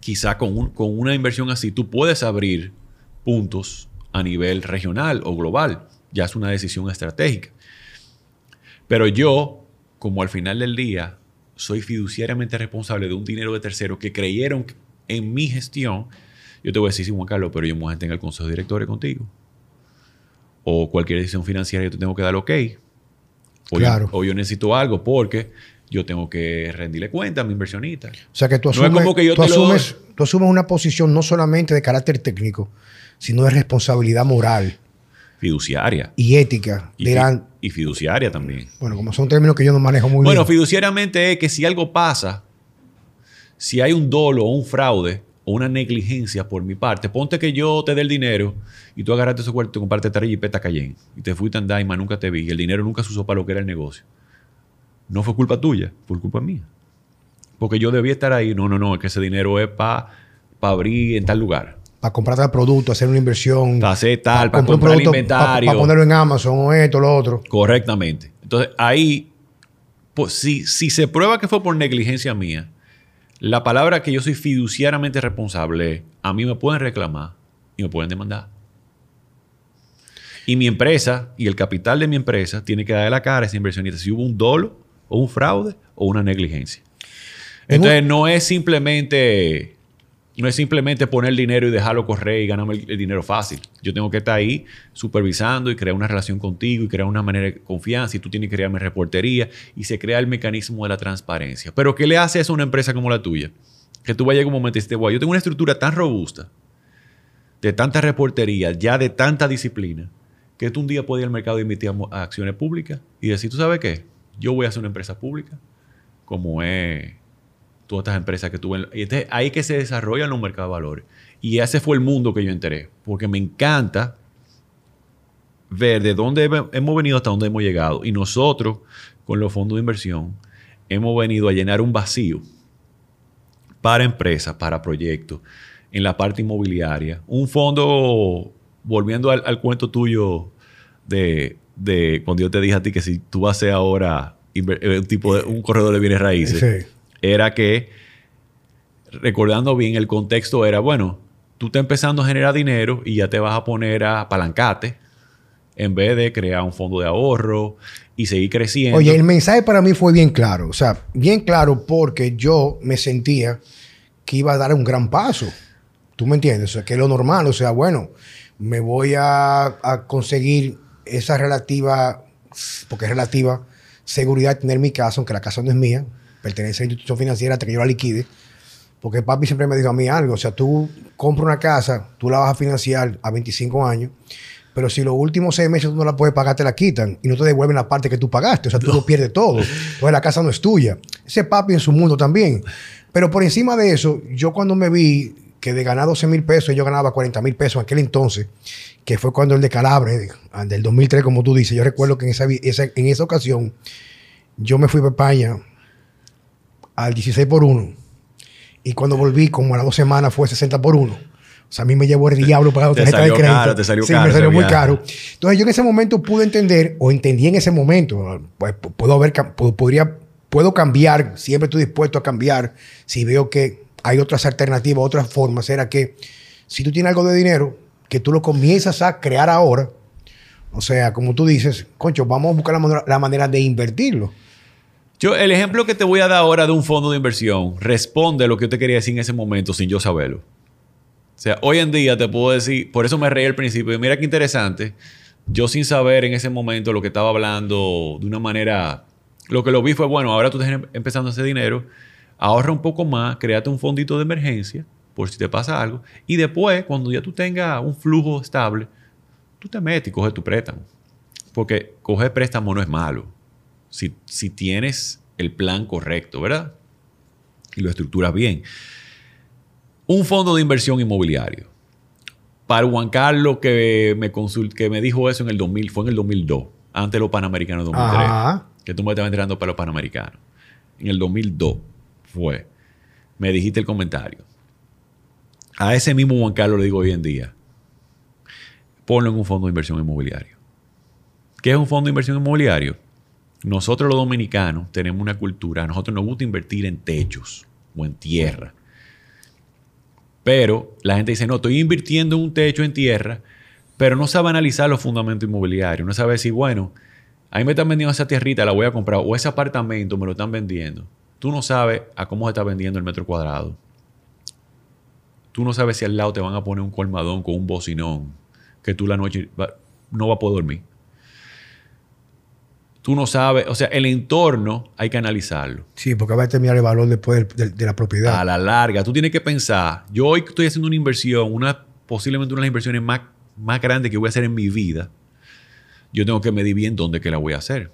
Quizá con, un- con una inversión así tú puedes abrir puntos a nivel regional o global. Ya es una decisión estratégica. Pero yo, como al final del día, soy fiduciariamente responsable de un dinero de terceros que creyeron en mi gestión, yo te voy a decir, sí, Juan Carlos, pero yo me voy a en el consejo de directores contigo. O cualquier decisión financiera yo te tengo que dar ok. O, Claro. yo, o yo necesito algo porque yo tengo que rendirle cuenta a mi inversionista. O sea que tú No es asumes, como que yo tú te lo asumes, tú asumes una posición no solamente de carácter técnico, sino de responsabilidad moral Fiduciaria. y ética. Y, Dirán, y fiduciaria también. bueno, como son términos que yo no manejo muy Bueno, bien. fiduciariamente es que si algo pasa, si hay un dolo o un fraude o una negligencia por mi parte, ponte que yo te dé el dinero y tú agarraste ese cuarto y compraste esta jipeta Cayenne y te fuiste a andar y más nunca te vi y el dinero nunca se usó para lo que era el negocio. No fue culpa tuya, fue culpa mía. Porque yo debía estar ahí. No, no, no, es que ese dinero es para abrir en tal lugar. Para comprar tal producto, hacer una inversión. Para hacer tal, para comprar comprar producto, inventario. Para ponerlo en Amazon o esto, lo otro. Correctamente. Entonces, ahí, pues, si, si se prueba que fue por negligencia mía, la palabra que yo soy fiduciariamente responsable, es, a mí me pueden reclamar y me pueden demandar. Y mi empresa y el capital de mi empresa tiene que darle la cara a ese inversionista si hubo un dolo o un fraude o una negligencia. Entonces, no es simplemente... No es simplemente poner dinero y dejarlo correr y ganarme el, el dinero fácil. Yo tengo que estar ahí supervisando y crear una relación contigo y crear una manera de confianza y tú tienes que crearme reportería y se crea el mecanismo de la transparencia. Pero ¿qué le hace eso a una empresa como la tuya? Que tú vayas como un momento y dices, "Guau, yo tengo una estructura tan robusta, de tanta reportería, ya de tanta disciplina, que tú un día puedes ir al mercado y emitir a acciones públicas y decir, ¿tú sabes qué? Yo voy a hacer una empresa pública como es todas estas empresas que tuve. Y ahí que se desarrollan los mercados de valores. Y ese fue el mundo que yo enteré. Porque me encanta ver de dónde he- hemos venido hasta dónde hemos llegado. Y nosotros, con los fondos de inversión, hemos venido a llenar un vacío para empresas, para proyectos, en la parte inmobiliaria. Un fondo, volviendo al cuento tuyo de, de cuando yo te dije a ti que si tú vas a ser ahora eh, un tipo de un corredor de bienes raíces, Sí. era que, recordando bien, el contexto era, bueno, tú estás empezando a generar dinero y ya te vas a poner a apalancarte en vez de crear un fondo de ahorro y seguir creciendo. Oye, el mensaje para mí fue bien claro. O sea, bien claro porque yo me sentía que iba a dar un gran paso. ¿Tú me entiendes? O sea, que es lo normal. O sea, bueno, me voy a, a conseguir esa relativa, porque es relativa, seguridad de tener mi casa, aunque la casa no es mía, pertenece a la institución financiera hasta que yo la liquide. Porque papi siempre me dijo a mí algo. O sea, tú compras una casa, tú la vas a financiar a 25 años, pero si los últimos seis meses tú no la puedes pagar, te la quitan y no te devuelven la parte que tú pagaste. O sea, tú lo pierdes todo. Entonces la casa no es tuya. Ese papi en su mundo también. Pero por encima de eso, yo cuando me vi que de ganar 12 mil pesos, yo ganaba 40 mil pesos en aquel entonces, que fue cuando el de Calabre, del 2003, como tú dices, yo recuerdo que en esa, esa- en esa ocasión yo me fui para España al 16 por 1 y cuando volví, como a las dos semanas, fue 60 por 1. O sea, a mí me llevó el diablo para la tarjeta de salió crédito. caro, te salió sí, caro me salió muy caro. Entonces yo en ese momento pude entender, o entendí en ese momento, pues puedo haber, podría, puedo cambiar, siempre estoy dispuesto a cambiar si veo que hay otras alternativas, otras formas. Era que si tú tienes algo de dinero, que tú lo comienzas a crear ahora, o sea, como tú dices, concho, vamos a buscar la manera, de invertirlo. Yo, el ejemplo que te voy a dar ahora de un fondo de inversión responde a lo que yo te quería decir en ese momento sin yo saberlo. O sea, hoy en día te puedo decir, por eso me reí al principio, y mira qué interesante, yo sin saber en ese momento lo que estaba hablando de una manera, lo que lo vi fue, bueno, ahora tú estás em- empezando a hacer dinero, ahorra un poco más, créate un fondito de emergencia por si te pasa algo, y después, cuando ya tú tengas un flujo estable, tú te metes y coges tu préstamo. Porque coger préstamo no es malo si, si tienes el plan correcto, ¿verdad? Y lo estructuras bien. Un fondo de inversión inmobiliario. Para Juan Carlos, que me, consult- que me dijo eso en el 2000, fue en el 2002, antes de los Panamericanos 2003, Ajá. que tú me estabas entrando para los Panamericanos. En el 2002 fue. Me dijiste el comentario. A ese mismo Juan Carlos le digo hoy en día, ponlo en un fondo de inversión inmobiliario. ¿Qué es un fondo de inversión inmobiliario? Nosotros los dominicanos tenemos una cultura, a nosotros nos gusta invertir en techos o en tierra. Pero la gente dice, no, estoy invirtiendo en un techo en tierra, pero no sabe analizar los fundamentos inmobiliarios. No sabe decir, bueno, a mí me están vendiendo esa tierrita, la voy a comprar, o ese apartamento me lo están vendiendo. Tú no sabes a cómo se está vendiendo el metro cuadrado. Tú no sabes si al lado te van a poner un colmadón con un bocinón, que tú la noche va- no vas a poder dormir. Tú no sabes, o sea, el entorno hay que analizarlo. Sí, porque va a determinar el valor después de, la propiedad. A la larga, tú tienes que pensar, yo hoy estoy haciendo una inversión, una, posiblemente una de las inversiones más, más grandes que voy a hacer en mi vida, yo tengo que medir bien dónde que la voy a hacer.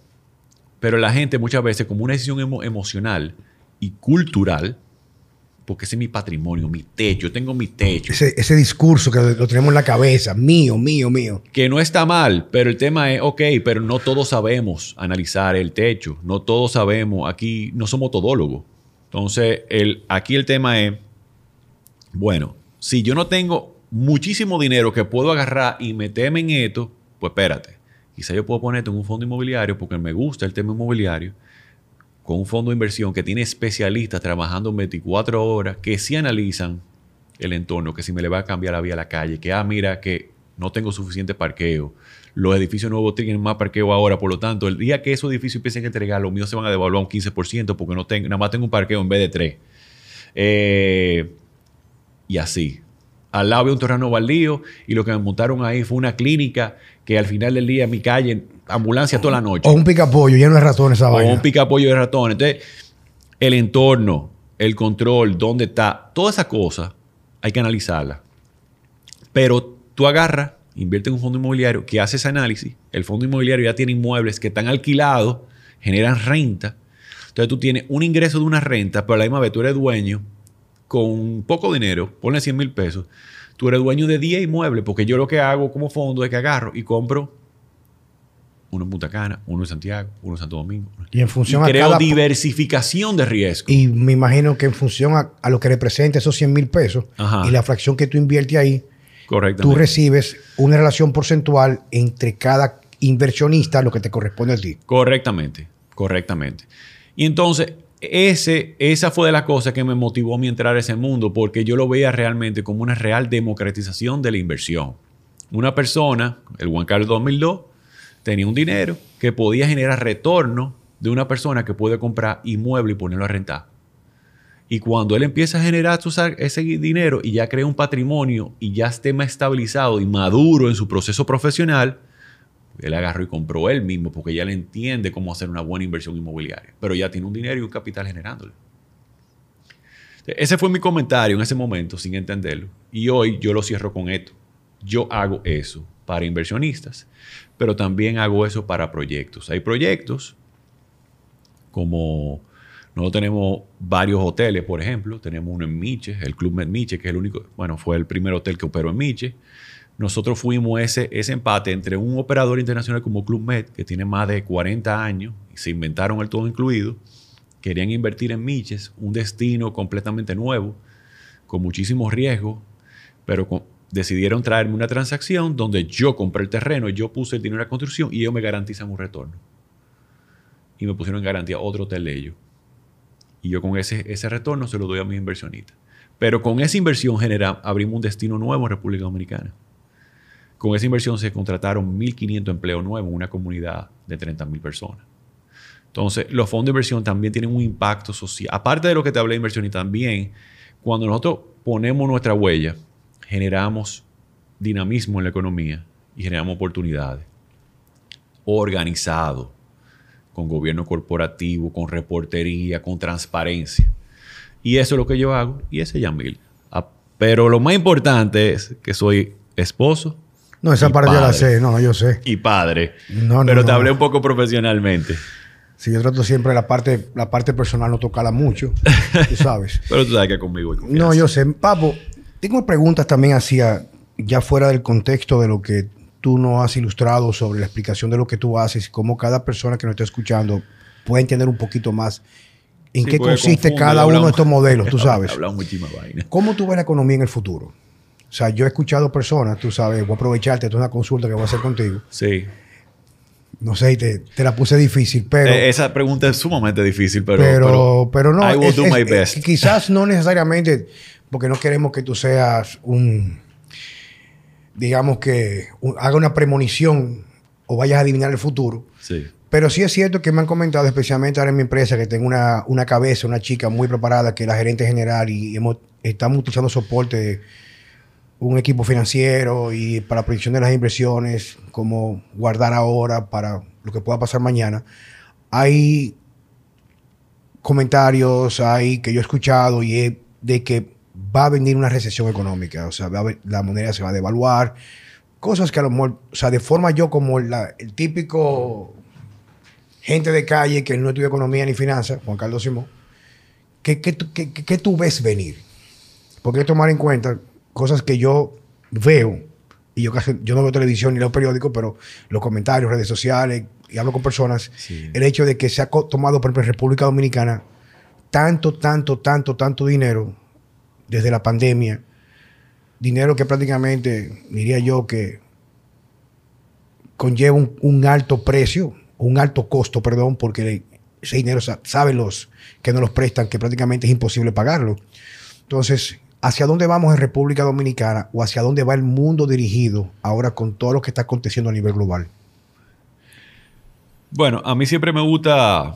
Pero la gente muchas veces, como una decisión emo- emocional y cultural, porque ese es mi patrimonio, mi techo, yo tengo mi techo, ese, ese discurso que lo tenemos en la cabeza, mío, mío, mío. que no está mal, pero el tema es, ok, pero no todos sabemos analizar el techo, no todos sabemos, aquí no somos todólogos. Entonces, el, aquí el tema es, bueno, si yo no tengo muchísimo dinero que puedo agarrar y meterme en esto, pues espérate, quizá yo puedo ponerte en un fondo inmobiliario porque me gusta el tema inmobiliario, con un fondo de inversión que tiene especialistas trabajando 24 horas que sí analizan el entorno, que si me le va a cambiar la vía a la calle, que ah, mira que no tengo suficiente parqueo, los edificios nuevos tienen más parqueo ahora, por lo tanto, el día que esos edificios empiecen a entregar, los míos se van a devaluar un 15% porque no tengo, nada más tengo un parqueo en vez de tres. Eh, y así. Al lado había un terreno baldío y lo que me montaron ahí fue una clínica que al final del día en mi calle, ambulancia toda la noche O un picapollo lleno de ratones esa o vaina. un picapollo de ratón. Entonces, el entorno, el control, dónde está, todas esas cosas hay que analizarlas. Pero tú agarras, invierte en un fondo inmobiliario que hace ese análisis. El fondo inmobiliario ya tiene inmuebles que están alquilados, generan renta. Entonces tú tienes un ingreso de una renta, pero a la misma vez tú eres dueño con poco dinero, ponle 100 mil pesos. Tú eres dueño de 10 inmuebles, porque yo lo que hago como fondo es que agarro y compro uno en Punta Cana, uno en Santiago, uno en Santo Domingo. Y en Y función a creo cada... diversificación de riesgo. Y me imagino que en función a, a lo que representa esos 100 mil pesos Ajá. y la fracción que tú inviertes ahí, tú recibes una relación porcentual entre cada inversionista, lo que te corresponde a ti. Correctamente, correctamente. Y entonces, ese, esa fue de las cosas que me motivó a mí entrar a ese mundo, porque yo lo veía realmente como una real democratización de la inversión. Una persona, el Juan Carlos 2002, tenía un dinero que podía generar retorno de una persona que puede comprar inmueble y ponerlo a rentar. Y cuando él empieza a generar ese dinero y ya crea un patrimonio y ya esté más estabilizado y maduro en su proceso profesional, él agarró y compró él mismo porque ya le entiende cómo hacer una buena inversión inmobiliaria. Pero ya tiene un dinero y un capital generándole. Ese fue mi comentario en ese momento, sin entenderlo. Y hoy yo lo cierro con esto. Yo hago eso para inversionistas, pero también hago eso para proyectos. Hay proyectos como nosotros tenemos varios hoteles, por ejemplo. Tenemos uno en Miche, el Club Med Miche, que es el único, bueno, fue el primer hotel que operó en Miche. Nosotros fuimos ese, ese empate entre un operador internacional como Club Med, que tiene más de 40 años, y se inventaron el todo incluido, querían invertir en Miches, un destino completamente nuevo, con muchísimos riesgos, pero decidieron traerme una transacción donde yo compré el terreno, yo puse el dinero en la construcción y ellos me garantizan un retorno. Y me pusieron en garantía otro hotel de ellos. Y yo con ese, ese retorno se lo doy a mis inversionistas. Pero con esa inversión genera, abrimos un destino nuevo en República Dominicana. Con esa inversión se contrataron 1.500 empleos nuevos en una comunidad de 30.000 personas. Entonces, los fondos de inversión también tienen un impacto social. Aparte de lo que te hablé de inversión y también, cuando nosotros ponemos nuestra huella, generamos dinamismo en la economía y generamos oportunidades. Organizado, con gobierno corporativo, con reportería, con transparencia. Y eso es lo que yo hago y ese es Yamil. Ah, pero lo más importante es que soy esposo. No, esa parte ya la sé, no, yo sé. Y padre. No, no, pero te hablé un poco profesionalmente. Sí, yo trato siempre la parte, la parte personal no tocarla mucho, tú sabes. pero tú sabes que conmigo hay No, yo sé. Papo, tengo preguntas también hacia, ya fuera del contexto de lo que tú nos has ilustrado sobre la explicación de lo que tú haces y cómo cada persona que nos está escuchando puede entender un poquito más en qué consiste cada uno de estos modelos, tú sabes. ¿Cómo tú ves la economía en el futuro? O sea, yo he escuchado personas, tú sabes, voy a aprovecharte, esto es una consulta que voy a hacer contigo. Sí no sé, te, te, la puse difícil, pero... Eh, esa pregunta es sumamente difícil, pero... Pero, pero, no, I will do my best. quizás no necesariamente porque no queremos que tú seas un... Digamos que haga una premonición o vayas a adivinar el futuro. Sí. Pero sí es cierto que me han comentado, especialmente ahora en mi empresa, que tengo una, una cabeza, una chica muy preparada, que es la gerente general, y hemos, estamos utilizando soporte un equipo financiero y para la proyección de las inversiones, como guardar ahora para lo que pueda pasar mañana, hay comentarios hay que yo he escuchado y de que va a venir una recesión económica, o sea, la moneda se va a devaluar, cosas que a lo mejor, o sea, de forma yo como el típico gente de calle que no estudia economía ni finanzas, Juan Carlos Simón, ¿qué, qué, qué tú ves venir? Porque hay que tomar en cuenta cosas que yo veo, y yo casi, yo no veo televisión ni leo periódicos, pero los comentarios, redes sociales, y hablo con personas, el hecho de que se ha tomado, por ejemplo, en República Dominicana, tanto, tanto, tanto, tanto dinero desde la pandemia, dinero que prácticamente, diría yo, que conlleva un, alto precio, un alto costo, perdón, porque ese dinero saben los que no los prestan que prácticamente es imposible pagarlo. Entonces, ¿Hacia dónde vamos en República Dominicana o hacia dónde va el mundo dirigido ahora con todo lo que está aconteciendo a nivel global? Bueno, a mí siempre me gusta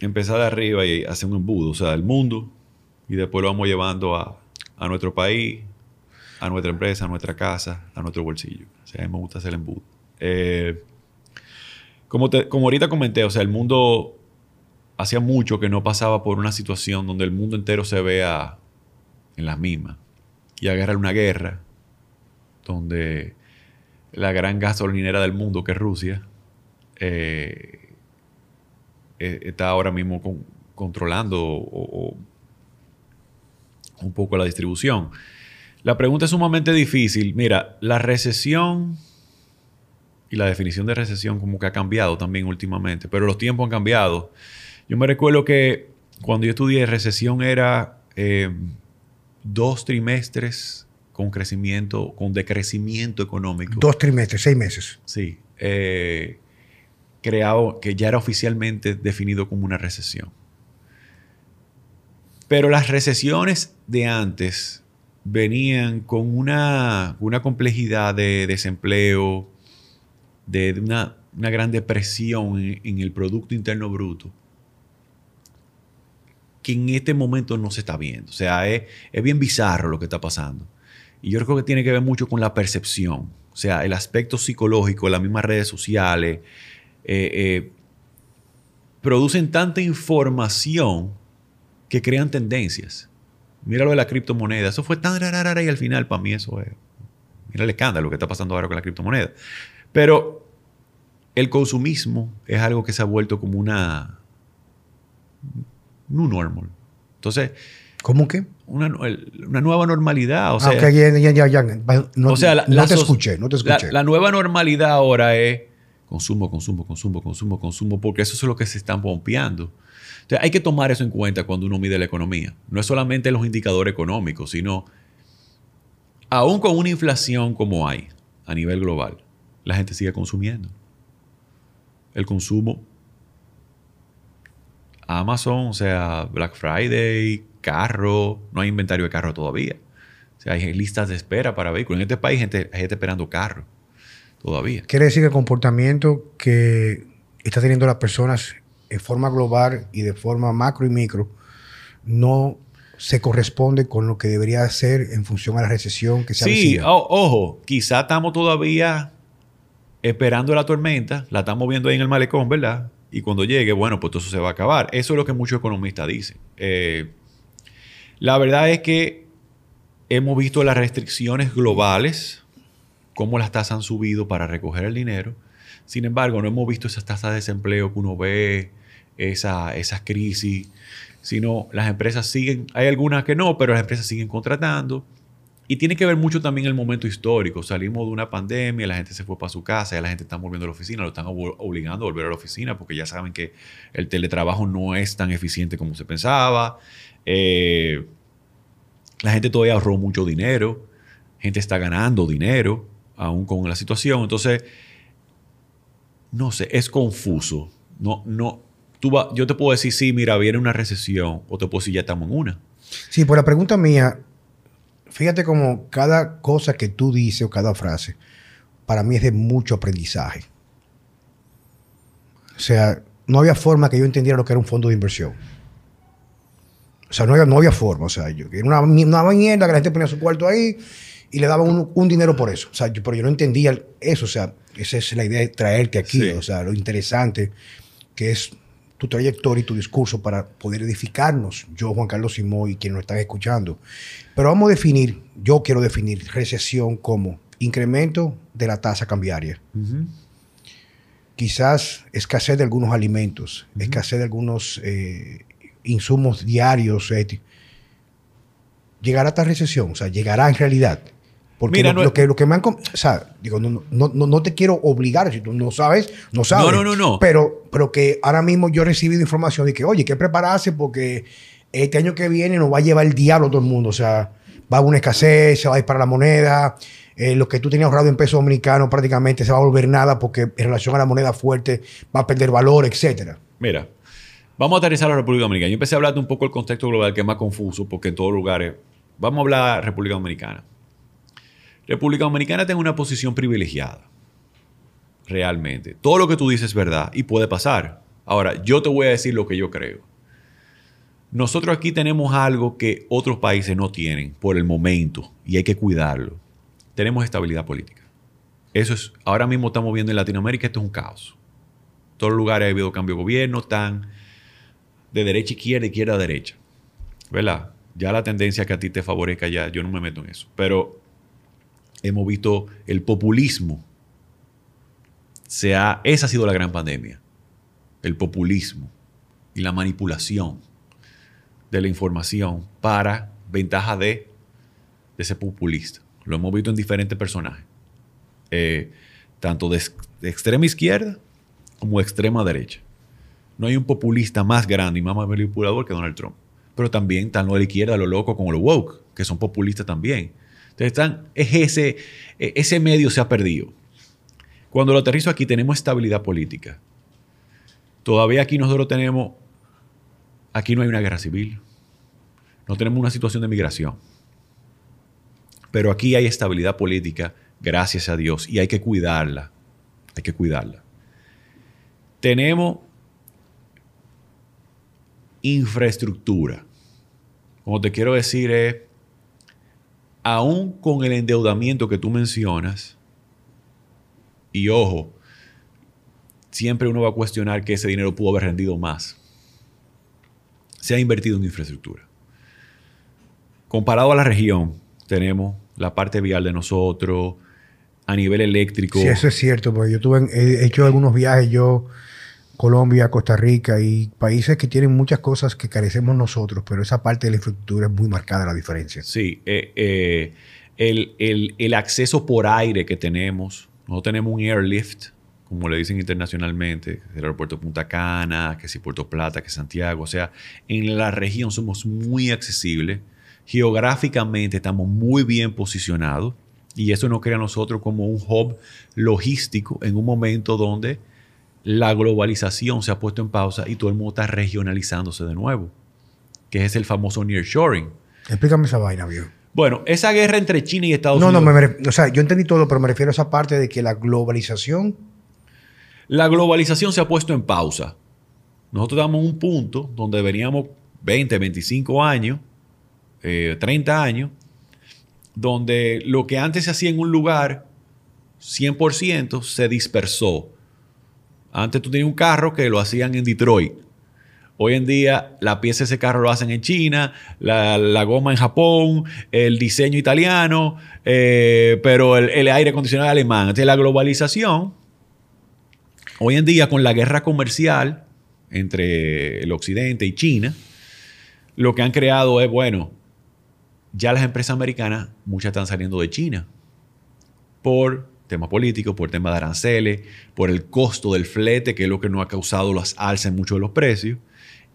empezar de arriba y hacer un embudo, o sea, el mundo, y después lo vamos llevando a, nuestro país, a nuestra empresa, a nuestra casa, a nuestro bolsillo. O sea, a mí me gusta hacer el embudo. Eh, como, como ahorita comenté, o sea, el mundo hacía mucho que no pasaba por una situación donde el mundo entero se vea en las mismas y agarrar una guerra donde la gran gasolinera del mundo, que es Rusia, eh, eh, está ahora mismo controlando un poco la distribución. La pregunta es sumamente difícil. Mira, la recesión y la definición de recesión como que ha cambiado también últimamente, pero los tiempos han cambiado. Yo me recuerdo que cuando yo estudié recesión era eh, dos trimestres con crecimiento, con decrecimiento económico. Dos trimestres, seis meses. Sí. Eh, creado, que ya era oficialmente definido como una recesión. Pero las recesiones de antes venían con una, una complejidad de desempleo, de una, gran depresión en el Producto Interno Bruto que en este momento no se está viendo. O sea, es, bien bizarro lo que está pasando. Y yo creo que tiene que ver mucho con la percepción. O sea, el aspecto psicológico, las mismas redes sociales, eh, eh, producen tanta información que crean tendencias. Mira lo de la criptomoneda. Eso fue tan rara y al final para mí eso es... Mira el escándalo que está pasando ahora con la criptomoneda. Pero el consumismo es algo que se ha vuelto como una... No normal. Entonces... ¿Cómo qué? Una, una nueva normalidad. O sea, ah, ya, ya, ya, No, o sea, la, no te escuché, no te escuché. La, nueva normalidad ahora es consumo, consumo, consumo, consumo, consumo, porque eso es lo que se están pompeando. Entonces, hay que tomar eso en cuenta cuando uno mide la economía. No es solamente los indicadores económicos, sino aún con una inflación como hay a nivel global, la gente sigue consumiendo. El consumo, Amazon, o sea, Black Friday, carro, no hay inventario de carro todavía. O sea, hay listas de espera para vehículos. En este país hay gente, hay gente esperando carro todavía. Quiere decir que el comportamiento que está teniendo las personas en forma global y de forma macro y micro no se corresponde con lo que debería ser en función a la recesión que se Sí, ojo, quizá estamos todavía esperando la tormenta, la estamos viendo ahí en el malecón, ¿verdad? Y cuando llegue, bueno, pues todo eso se va a acabar. Eso es lo que muchos economistas dicen. Eh, la verdad es que hemos visto las restricciones globales, cómo las tasas han subido para recoger el dinero. Sin embargo, no hemos visto esas tasas de desempleo que uno ve, esa, esas crisis, sino las empresas siguen, hay algunas que no, pero las empresas siguen contratando. Y tiene que ver mucho también el momento histórico. Salimos de una pandemia, la gente se fue para su casa, ya la gente está volviendo a la oficina, lo están obligando a volver a la oficina porque ya saben que el teletrabajo no es tan eficiente como se pensaba. Eh, la gente todavía ahorró mucho dinero, gente está ganando dinero aún con la situación. Entonces, no sé, es confuso. No, no, tú yo te puedo decir, sí, mira, viene una recesión, o te puedo decir, ya estamos en una. Sí, por la pregunta mía, fíjate como cada cosa que tú dices o cada frase, para mí es de mucho aprendizaje. O sea, no había forma que yo entendiera lo que era un fondo de inversión. O sea, no había, no había forma. O sea, yo, era una, una mierda que la gente ponía su cuarto ahí y le daban un, dinero por eso. O sea, yo, pero yo no entendía eso. O sea, esa es la idea de traerte aquí. O sea, lo interesante que es tu trayectoria y tu discurso para poder edificarnos, yo, Juan Carlos Simón y quienes nos están escuchando. Pero vamos a definir, yo quiero definir recesión como incremento de la tasa cambiaria. Quizás escasez de algunos alimentos, escasez de algunos eh, insumos diarios, eh, llegará a esta recesión, o sea, llegará en realidad. Porque lo, que, lo que me han... O sea, digo, no, no, no, te quiero obligar, si tú no sabes, no sabes. No, no, no, no. Pero, pero que ahora mismo yo he recibido información de que, oye, que prepararse porque este año que viene nos va a llevar el diablo todo el mundo. O sea, va a haber una escasez, se va a ir para la moneda, eh, lo que tú tenías ahorrado en peso dominicano prácticamente se va a volver nada porque en relación a la moneda fuerte va a perder valor, etcétera. Mira, Vamos a aterrizar a la República Dominicana. Yo empecé a hablar un poco del contexto global, que es más confuso, porque en todos lugares. Vamos a hablar de República Dominicana. República Dominicana tiene una posición privilegiada. Realmente. Todo lo que tú dices es verdad y puede pasar. Ahora, yo te voy a decir lo que yo creo. Nosotros aquí tenemos algo que otros países no tienen por el momento y hay que cuidarlo. Tenemos estabilidad política. Eso es, ahora mismo estamos viendo en Latinoamérica, esto es un caos. En todos los lugares ha habido cambio de gobierno, están de derecha a izquierda, izquierda a derecha. ¿Verdad? Ya la tendencia que a ti te favorezca, ya yo no me meto en eso. Pero hemos visto el populismo. Sea, esa ha sido la gran pandemia. El populismo y la manipulación de la información para ventaja de, ese populista. Lo hemos visto en diferentes personajes. Eh, tanto de, de extrema izquierda como de extrema derecha. No hay un populista más grande y más manipulador que Donald Trump. Pero también están los de la izquierda, los locos como los woke, que son populistas también. Están, ese, e, ese medio se ha perdido. Cuando lo aterrizo aquí, tenemos estabilidad política. Todavía aquí nosotros tenemos, aquí no hay una guerra civil. No tenemos una situación de migración. Pero aquí hay estabilidad política, gracias a Dios, y hay que cuidarla. Hay que cuidarla. Tenemos infraestructura. Como te quiero decir es, aún con el endeudamiento que tú mencionas, y ojo, siempre uno va a cuestionar que ese dinero pudo haber rendido más. se ha invertido en infraestructura. Comparado a la región, tenemos la parte vial de nosotros, a nivel eléctrico. Sí, eso es cierto, porque yo tuve, he hecho algunos viajes, yo, Colombia, Costa Rica y países que tienen muchas cosas que carecemos nosotros, pero esa parte de la infraestructura es muy marcada la diferencia. Sí, eh, eh, el, el, acceso por aire que tenemos, nosotros tenemos un airlift, como le dicen internacionalmente, el aeropuerto Punta Cana, que si Puerto Plata, que Santiago, o sea, en la región somos muy accesibles, geográficamente estamos muy bien posicionados y eso nos crea a nosotros como un hub logístico en un momento donde la globalización se ha puesto en pausa y todo el mundo está regionalizándose de nuevo, que es el famoso nearshoring. Explícame esa vaina, viejo. Bueno, esa guerra entre China y Estados Unidos. No, no, o sea, yo entendí todo, pero me refiero a esa parte de que la globalización. La globalización se ha puesto en pausa. Nosotros estamos en un punto donde veníamos 20, 25 años, 30 eh, años, donde lo que antes se hacía en un lugar, 100%, se dispersó. Antes tú tenías un carro que lo hacían en Detroit. Hoy en día la pieza de ese carro lo hacen en China, la, goma en Japón, el diseño italiano, eh, pero el, aire acondicionado alemán. Entonces la globalización, hoy en día con la guerra comercial entre el occidente y China, lo que han creado es, bueno, ya las empresas americanas, muchas están saliendo de China por temas políticos, por temas de aranceles, por el costo del flete, que es lo que no ha causado las alzas en muchos de los precios,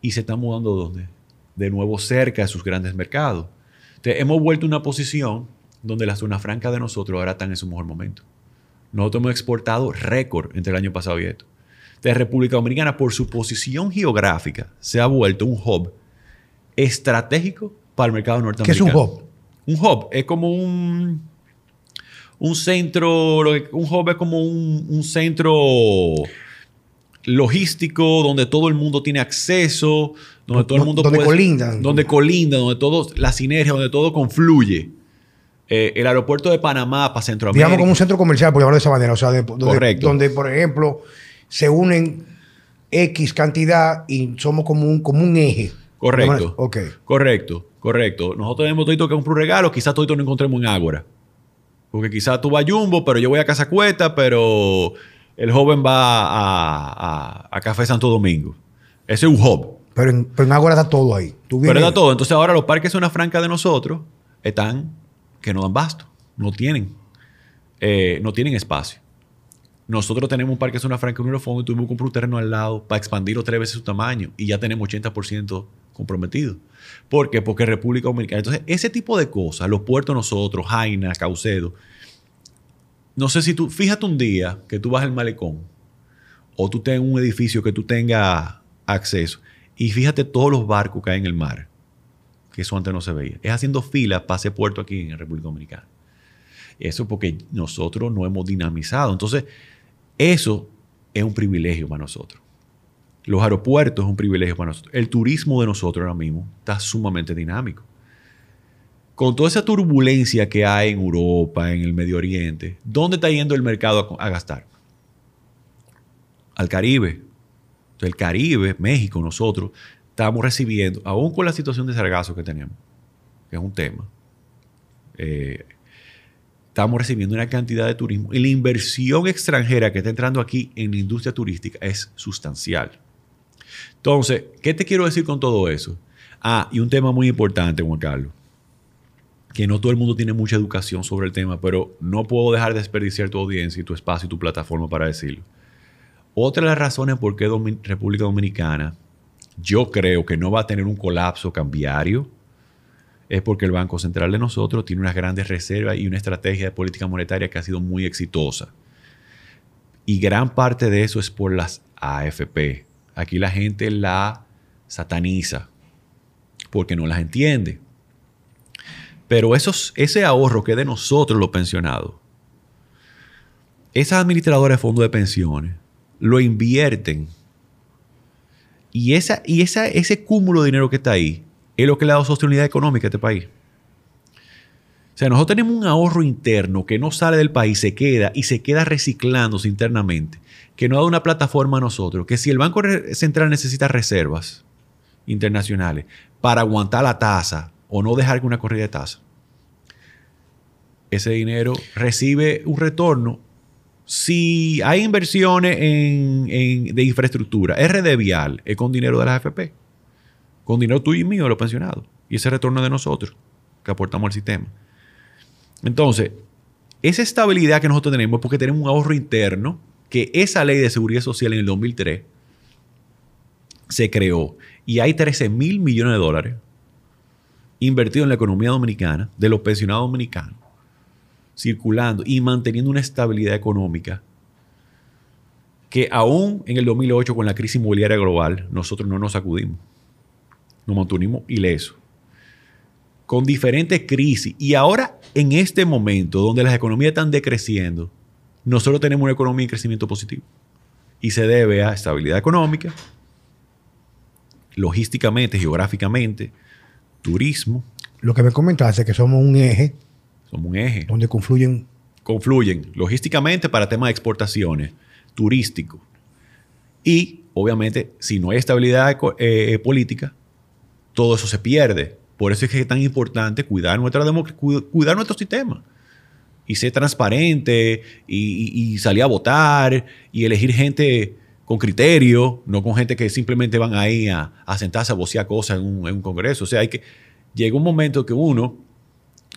y se están mudando ¿dónde? de nuevo cerca de sus grandes mercados. Entonces, hemos vuelto a una posición donde la zona franca de nosotros ahora están en su mejor momento. Nosotros hemos exportado récord entre el año pasado y esto. De República Dominicana, por su posición geográfica, se ha vuelto un hub estratégico para el mercado norteamericano. ¿Qué es un hub? Un hub es como un, un centro, un hub es como un, centro logístico donde todo el mundo tiene acceso, donde todo el mundo donde colinda. Donde colinda, donde todo, la sinergia, donde todo confluye. Eh, el aeropuerto de Panamá para Centroamérica. Digamos como un centro comercial, por llamarlo de esa manera. O sea, donde, Correcto. donde, por ejemplo, se unen X cantidad y somos como un, como un eje. Correcto. Correcto. Correcto. Nosotros tenemos todo que comprar un regalo, quizás todo no encontremos en Ágora. Porque quizás tú vas a Jumbo, pero yo voy a Casa Cueta, pero el joven va a, Café Santo Domingo. Ese es un hub. Pero en, pero Ágora está todo ahí. pero está todo. Entonces ahora los parques zona franca de nosotros están que no dan basto. No tienen. Eh, no tienen espacio. Nosotros tenemos un parque zona franca en un fondo y tuvimos que comprar un terreno al lado para expandirlo tres veces su tamaño y ya tenemos 80% comprometido. ¿Por qué? Porque República Dominicana. Entonces, ese tipo de cosas, los puertos nosotros, Jaina, Caucedo, no sé si tú, fíjate un día que tú vas al malecón o tú tengas un edificio que tú tengas acceso y fíjate todos los barcos que hay en el mar, que eso antes no se veía. Es haciendo fila para ese puerto aquí en República Dominicana. Eso porque nosotros no hemos dinamizado. Entonces, eso es un privilegio para nosotros. Los aeropuertos es un privilegio para nosotros. El turismo de nosotros ahora mismo está sumamente dinámico. Con toda esa turbulencia que hay en Europa, en el Medio Oriente, ¿dónde está yendo el mercado a, gastar? Al Caribe. El Caribe, México, nosotros, estamos recibiendo, aún con la situación de sargazo que tenemos, que es un tema, eh, estamos recibiendo una cantidad de turismo y la inversión extranjera que está entrando aquí en la industria turística es sustancial. Entonces, ¿qué te quiero decir con todo eso? Ah, y un tema muy importante, Juan Carlos, que no todo el mundo tiene mucha educación sobre el tema, pero no puedo dejar de desperdiciar tu audiencia y tu espacio y tu plataforma para decirlo. Otra de las razones por qué República Dominicana yo creo que no va a tener un colapso cambiario es porque el Banco Central de nosotros tiene unas grandes reservas y una estrategia de política monetaria que ha sido muy exitosa. Y gran parte de eso es por las AFP, Aquí la gente la sataniza porque no las entiende. Pero esos, ese ahorro que es de nosotros los pensionados, esas administradoras de fondos de pensiones lo invierten. Y, esa, y esa, ese cúmulo de dinero que está ahí es lo que le ha dado sostenibilidad económica a este país. O sea, nosotros tenemos un ahorro interno que no sale del país, se queda y se queda reciclándose internamente que no da una plataforma a nosotros, que si el Banco Central necesita reservas, internacionales para aguantar la tasa o no dejar que una corrida de tasa, ese dinero recibe un retorno si hay inversiones en, de infraestructura, RD Vial es con dinero de la AFP, con dinero tuyo y mío de los pensionados, y ese retorno de nosotros que aportamos al sistema. Entonces, esa estabilidad que nosotros tenemos es porque tenemos un ahorro interno que esa ley de seguridad social en el 2003 se creó y hay 13 mil millones de dólares invertidos en la economía dominicana de los pensionados dominicanos circulando y manteniendo una estabilidad económica que aún en el 2008 con la crisis inmobiliaria global nosotros no nos sacudimos. Nos mantuvimos ilesos. Con diferentes crisis. Y ahora en este momento donde las economías están decreciendo, nosotros tenemos una economía en crecimiento positivo. Y se debe a estabilidad económica, logísticamente, geográficamente, turismo. Lo que me comentaste es que somos un eje somos un eje. Donde confluyen. Confluyen logísticamente para temas de exportaciones, turístico. Y, obviamente, si no hay estabilidad eh, política, todo eso se pierde. Por eso es que es tan importante cuidar, nuestra cuidar nuestro sistema. Y ser transparente y, salir a votar y elegir gente con criterio, no con gente que simplemente van ahí a, sentarse a vocear cosas en un, en un, congreso. O sea, hay que, llega un momento que uno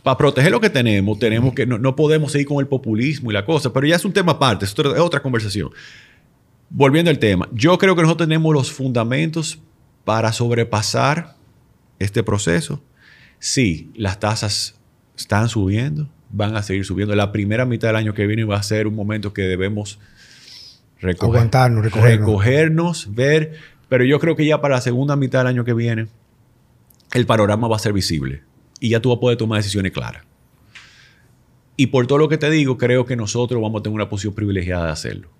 para proteger lo que tenemos, tenemos que, no, podemos seguir con el populismo y la cosa, pero ya es un tema aparte, es otra, es otra conversación. Volviendo al tema, yo creo que nosotros tenemos los fundamentos para sobrepasar este proceso. Sí, las tasas están subiendo, van a seguir subiendo. La primera mitad del año que viene va a ser un momento que debemos recogernos, recogernos, ver, pero yo creo que ya para la segunda mitad del año que viene el panorama va a ser visible y ya tú vas a poder tomar decisiones claras. Y por todo lo que te digo, creo que nosotros vamos a tener una posición privilegiada de hacerlo.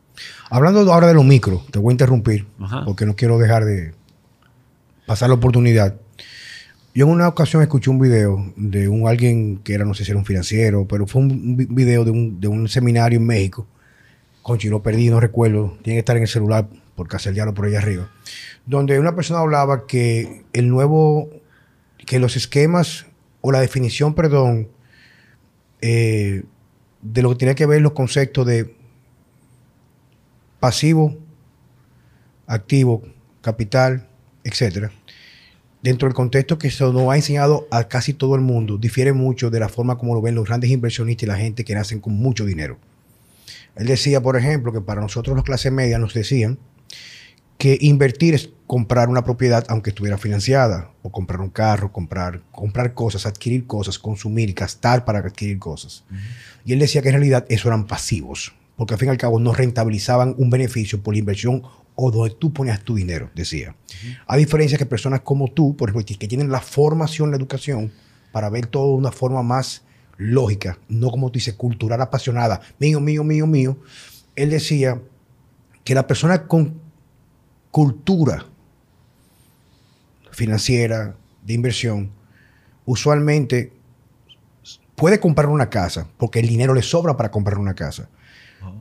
Hablando ahora de los micros, te voy a interrumpir porque no quiero dejar de pasar la oportunidad. Yo en una ocasión escuché un video de un alguien que era, no sé si era un financiero, pero fue un video de un, de un seminario en México. Conchi, lo perdí, no recuerdo. Tiene que estar en el celular porque hace el diálogo por allá arriba. Donde una persona hablaba que el nuevo, que los esquemas o la definición, perdón, eh, de lo que tiene que ver los conceptos de pasivo, activo, capital, etcétera, dentro del contexto que se nos ha enseñado a casi todo el mundo, difiere mucho de la forma como lo ven los grandes inversionistas y la gente que nacen con mucho dinero. Él decía, por ejemplo, que para nosotros los clase media nos decían que invertir es comprar una propiedad aunque estuviera financiada, o comprar un carro, comprar, comprar cosas, adquirir cosas, consumir gastar para adquirir cosas. Y él decía que en realidad eso eran pasivos, porque al fin y al cabo no rentabilizaban un beneficio por la inversión o donde tú ponías tu dinero, decía. A diferencia que personas como tú, por ejemplo, que tienen la formación, la educación, para ver todo de una forma más lógica, no como tú dices, cultural apasionada, mío, mío, mío, mío, él decía que la persona con cultura financiera, de inversión, usualmente puede comprar una casa porque el dinero le sobra para comprar una casa,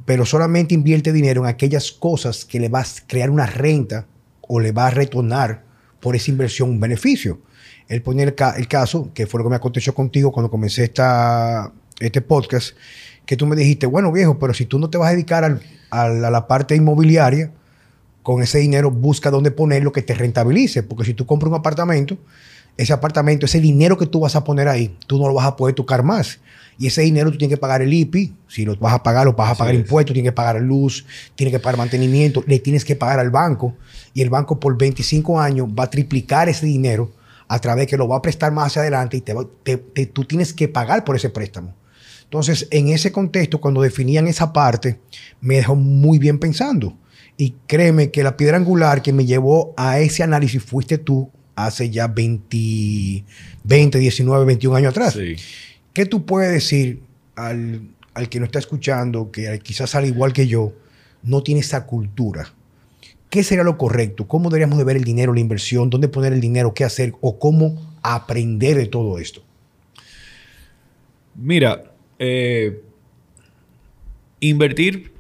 pero solamente invierte dinero en aquellas cosas que le va a crear una renta o le va a retornar por esa inversión un beneficio. Él pone el, caso, que fue lo que me aconteció contigo cuando comencé esta, este podcast, que tú me dijiste, bueno viejo, pero si tú no te vas a dedicar a la parte inmobiliaria, con ese dinero busca dónde ponerlo que te rentabilice. Porque si tú compras un apartamento, ese apartamento, ese dinero que tú vas a poner ahí, tú no lo vas a poder tocar más. Y ese dinero tú tienes que pagar el IPI. Si lo vas a pagar, lo vas a pagar impuestos, tienes que pagar luz, tienes que pagar mantenimiento, le tienes que pagar al banco. Y el banco por 25 años va a triplicar ese dinero a través de que lo va a prestar más adelante y te, tú tienes que pagar por ese préstamo. Entonces, en ese contexto, cuando definían esa parte, me dejó muy bien pensando. Y créeme que la piedra angular que me llevó a ese análisis fuiste tú hace ya 20, 20 19, 21 años atrás. ¿Qué tú puedes decir al, que no está escuchando, que quizás al igual que yo, no tiene esa cultura? ¿Qué sería lo correcto? ¿Cómo deberíamos de ver el dinero, la inversión? ¿Dónde poner el dinero? ¿Qué hacer? ¿O cómo aprender de todo esto? Mira, eh, invertir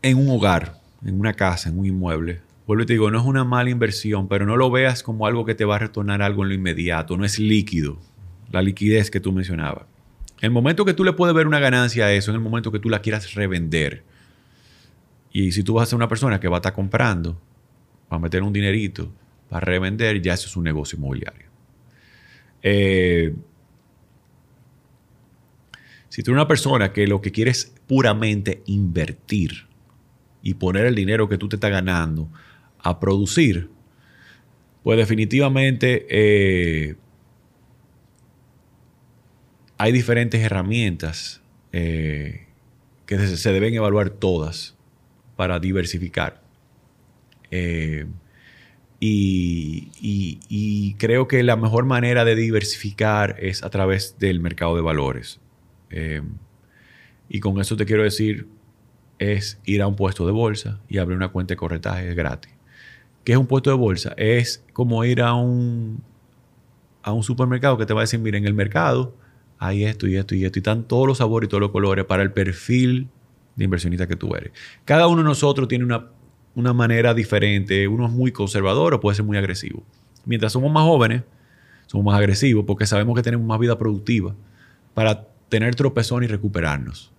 en un hogar en una casa, en un inmueble, vuelvo y te digo, no es una mala inversión, pero no lo veas como algo que te va a retornar algo en lo inmediato, no es líquido, la liquidez que tú mencionabas. El momento que tú le puedes ver una ganancia a eso, es el momento que tú la quieras revender. Y si tú vas a ser una persona que va a estar comprando, va a meter un dinerito para revender, ya eso es un negocio inmobiliario. Eh, si tú eres una persona que lo que quiere es puramente invertir y poner el dinero que tú te estás ganando a producir, pues definitivamente eh, hay diferentes herramientas eh, que se deben evaluar todas para diversificar. Eh, y, creo que la mejor manera de diversificar es a través del mercado de valores. Eh, y con eso te quiero decir, es ir a un puesto de bolsa y abrir una cuenta de corretaje gratis. ¿Qué es un puesto de bolsa? Es como ir a un, a un supermercado que te va a decir, mira, en el mercado hay esto y esto y esto, y están todos los sabores y todos los colores para el perfil de inversionista que tú eres. Cada uno de nosotros tiene una, una manera diferente, uno es muy conservador o puede ser muy agresivo. Mientras somos más jóvenes, somos más agresivos porque sabemos que tenemos más vida productiva para tener tropezón y recuperarnos.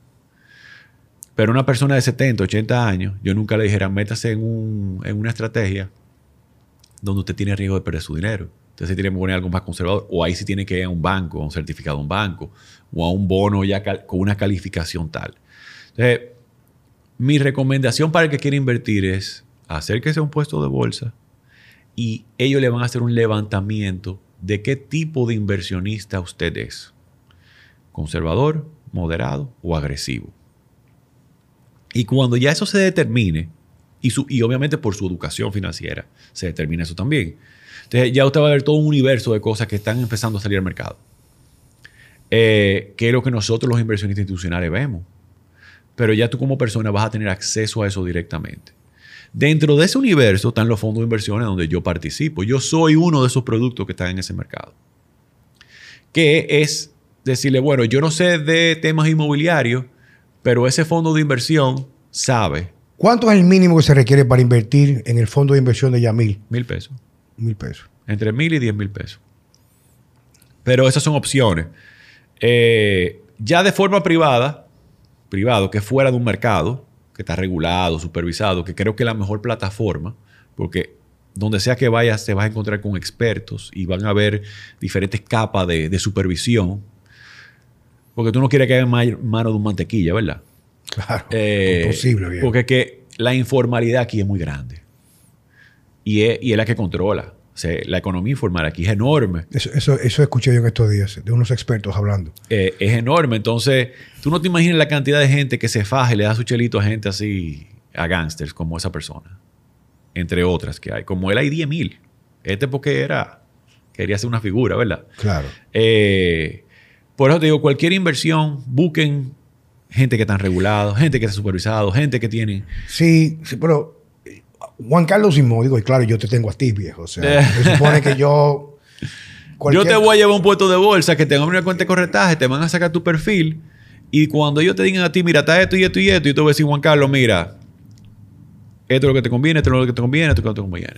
Pero una persona de 70, 80 años, yo nunca le dijera, métase en, un, en una estrategia donde usted tiene riesgo de perder su dinero. Entonces tiene que poner algo más conservador. O ahí sí tiene que ir a un banco, a un certificado de un banco, o a un bono ya con una calificación tal. Entonces, mi recomendación para el que quiere invertir es acérquese a un puesto de bolsa y ellos le van a hacer un levantamiento de qué tipo de inversionista usted es. Conservador, moderado o agresivo. Y cuando ya eso se determine, y, su, y obviamente por su educación financiera se determina eso también, entonces ya usted va a ver todo un universo de cosas que están empezando a salir al mercado. Eh, que es lo que nosotros los inversionistas institucionales vemos. Pero ya tú como persona vas a tener acceso a eso directamente. Dentro de ese universo están los fondos de inversiones donde yo participo. Yo soy uno de esos productos que están en ese mercado. Que es decirle, bueno, yo no sé de temas inmobiliarios, pero ese fondo de inversión sabe. ¿Cuánto es el mínimo que se requiere para invertir en el fondo de inversión de Yamil? Mil pesos mil pesos. Entre mil y diez mil pesos. Pero esas son opciones. Eh, ya de forma privada, privado, que fuera de un mercado, que está regulado, supervisado, que creo que es la mejor plataforma, porque donde sea que vayas te vas a encontrar con expertos y van a haber diferentes capas de, supervisión, porque tú no quieres que haya mano de un mantequilla, ¿verdad? Claro, eh, imposible. Bien. Porque que la informalidad aquí es muy grande y es, la que controla. la economía informal aquí es enorme. Eso, eso, escuché yo en estos días, de unos expertos hablando. Eh, es enorme. Entonces, tú no te imaginas la cantidad de gente que se faja y le da su chelito a gente así, a gángsters como esa persona. Entre otras que hay. Como él hay 10 mil. Este porque era, quería ser una figura, ¿verdad? Claro. Eh, por eso te digo, cualquier inversión, busquen gente que están regulados, gente que está supervisado, gente que tiene... Sí, sí, pero Juan Carlos Simón, digo, y claro, yo te tengo a ti, viejo. O sea, se supone que yo. Yo te voy a llevar un puesto de bolsa que tenga una cuenta de corretaje, te van a sacar tu perfil. Y cuando ellos te digan a ti, mira, está esto y esto y esto, y tú vas a decir, Juan Carlos, mira, esto es lo que te conviene, esto es lo que te conviene, esto es lo que te conviene.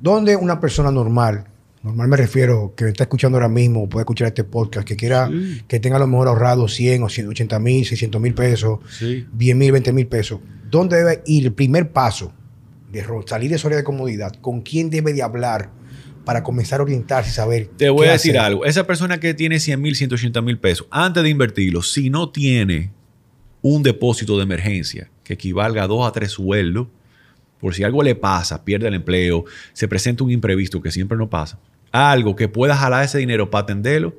¿Dónde una persona normal, normal me refiero, que me está escuchando ahora mismo, puede escuchar este podcast, que quiera, que tenga a lo mejor ahorrado 100 o 180 mil, 600 mil pesos, 10 mil, 20 mil pesos, ¿dónde debe ir el primer paso de salir de su área de comodidad, con quién debe de hablar para comenzar a orientarse y saber. Te voy a decir algo. Esa persona que tiene 100 mil, 180 mil pesos, antes de invertirlo, si no tiene un depósito de emergencia que equivalga a dos a tres sueldos, por si algo le pasa, pierde el empleo, se presenta un imprevisto que siempre no pasa, algo que pueda jalar ese dinero para atenderlo,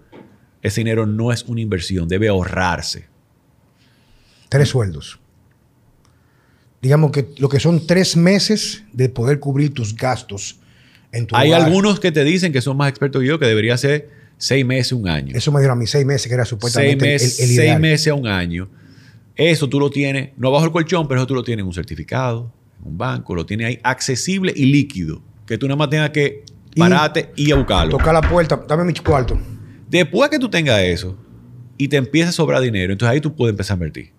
ese dinero no es una inversión, debe ahorrarse. Tres sueldos digamos que lo que son tres meses de poder cubrir tus gastos en tu Hay algunos que te dicen que son más expertos que yo que debería ser seis meses, un año. Eso me dieron a mí seis meses, que era supuestamente seis meses, el, Seis meses a un año. Eso tú lo tienes, no bajo el colchón, pero eso tú lo tienes en un certificado, en un banco, lo tienes ahí accesible y líquido. Que tú nada más tengas que pararte y, a buscarlo. Tocar la puerta, dame mi cuarto. Después que tú tengas eso y te empieza a sobrar dinero, entonces ahí tú puedes empezar a invertir.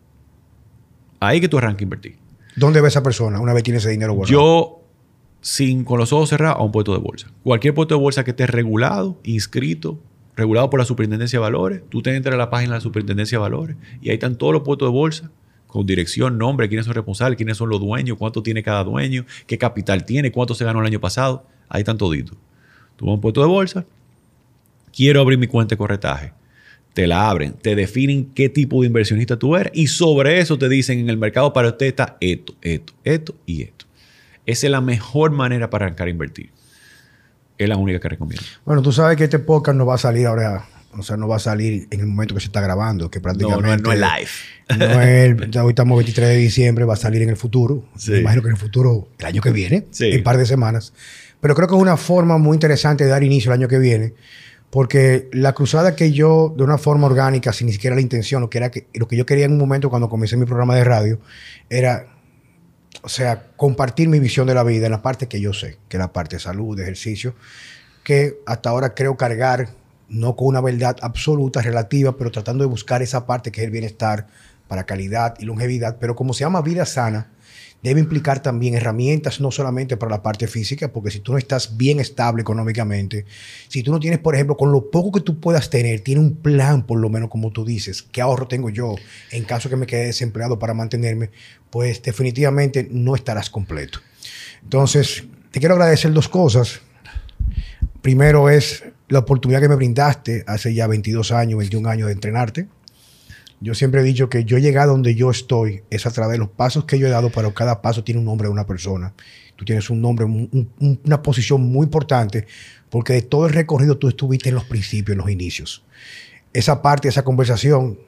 Ahí que tú arranques a invertir. ¿Dónde ve esa persona una vez tiene ese dinero guardado? Yo sin con los ojos cerrados a un puesto de bolsa. Cualquier puesto de bolsa que esté regulado, inscrito, regulado por la Superintendencia de Valores, tú te entras a la página de la Superintendencia de Valores y ahí están todos los puestos de bolsa con dirección, nombre, quiénes son responsables, quiénes son los dueños, cuánto tiene cada dueño, qué capital tiene, cuánto se ganó el año pasado. Ahí están toditos. Tú vas a un puesto de bolsa, quiero abrir mi cuenta de corretaje. Te la abren, te definen qué tipo de inversionista tú eres y sobre eso te dicen en el mercado para usted está esto, esto, esto y esto. Esa es la mejor manera para arrancar a invertir. Es la única que recomiendo. Bueno, tú sabes que este podcast no va a salir ahora, o sea, no va a salir en el momento que se está grabando, que prácticamente... No, no, es live. No es, hoy estamos 23 de diciembre, va a salir en el futuro. Me imagino que en el futuro, el año que viene, en un par de semanas. Pero creo que es una forma muy interesante de dar inicio el año que viene, porque la cruzada que yo, de una forma orgánica, sin ni siquiera la intención, lo que, era lo que yo quería en un momento cuando comencé mi programa de radio, era o sea, compartir mi visión de la vida en la parte que yo sé, que es la parte de salud, de ejercicio, que hasta ahora creo cargar, no con una verdad absoluta, relativa, pero tratando de buscar esa parte que es el bienestar para calidad y longevidad, pero como se llama vida sana, debe implicar también herramientas no solamente para la parte física, porque si tú no estás bien estable económicamente, si tú no tienes, por ejemplo, con lo poco que tú puedas tener, tiene un plan, por lo menos como tú dices, qué ahorro tengo yo en caso que me quede desempleado para mantenerme, pues definitivamente no estarás completo. Entonces, te quiero agradecer dos cosas. Primero es la oportunidad que me brindaste hace ya 22 años, 21 años de entrenarte yo siempre he dicho que yo llegar donde yo estoy es a través de los pasos que yo he dado, pero cada paso tiene un nombre de una persona. Tú tienes un nombre, una posición muy importante, porque de todo el recorrido tú estuviste en los principios, en los inicios. Esa parte, esa conversación,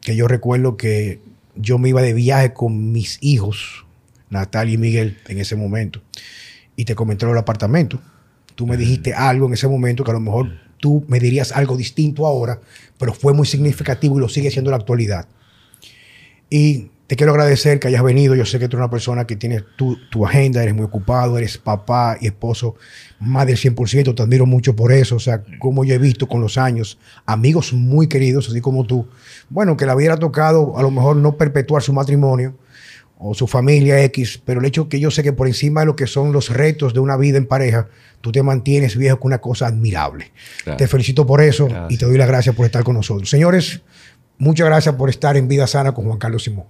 que yo recuerdo que yo me iba de viaje con mis hijos, Natalia y Miguel, en ese momento, y te comenté el apartamento. Tú me dijiste algo en ese momento que a lo mejor tú me dirías algo distinto ahora, pero fue muy significativo y lo sigue siendo en la actualidad. Y te quiero agradecer que hayas venido. Yo sé que tú eres una persona que tiene tu, agenda, eres muy ocupado, eres papá y esposo más del 100%. Te admiro mucho por eso. O sea, como yo he visto con los años, amigos muy queridos, así como tú, bueno, que le hubiera tocado a lo mejor no perpetuar su matrimonio o su familia X, pero el hecho que yo sé que por encima de lo que son los retos de una vida en pareja, tú te mantienes viejo con una cosa admirable. Te felicito por eso y te doy las gracias por estar con nosotros. Señores, muchas gracias por estar en Vida Sana con Juan Carlos Simón.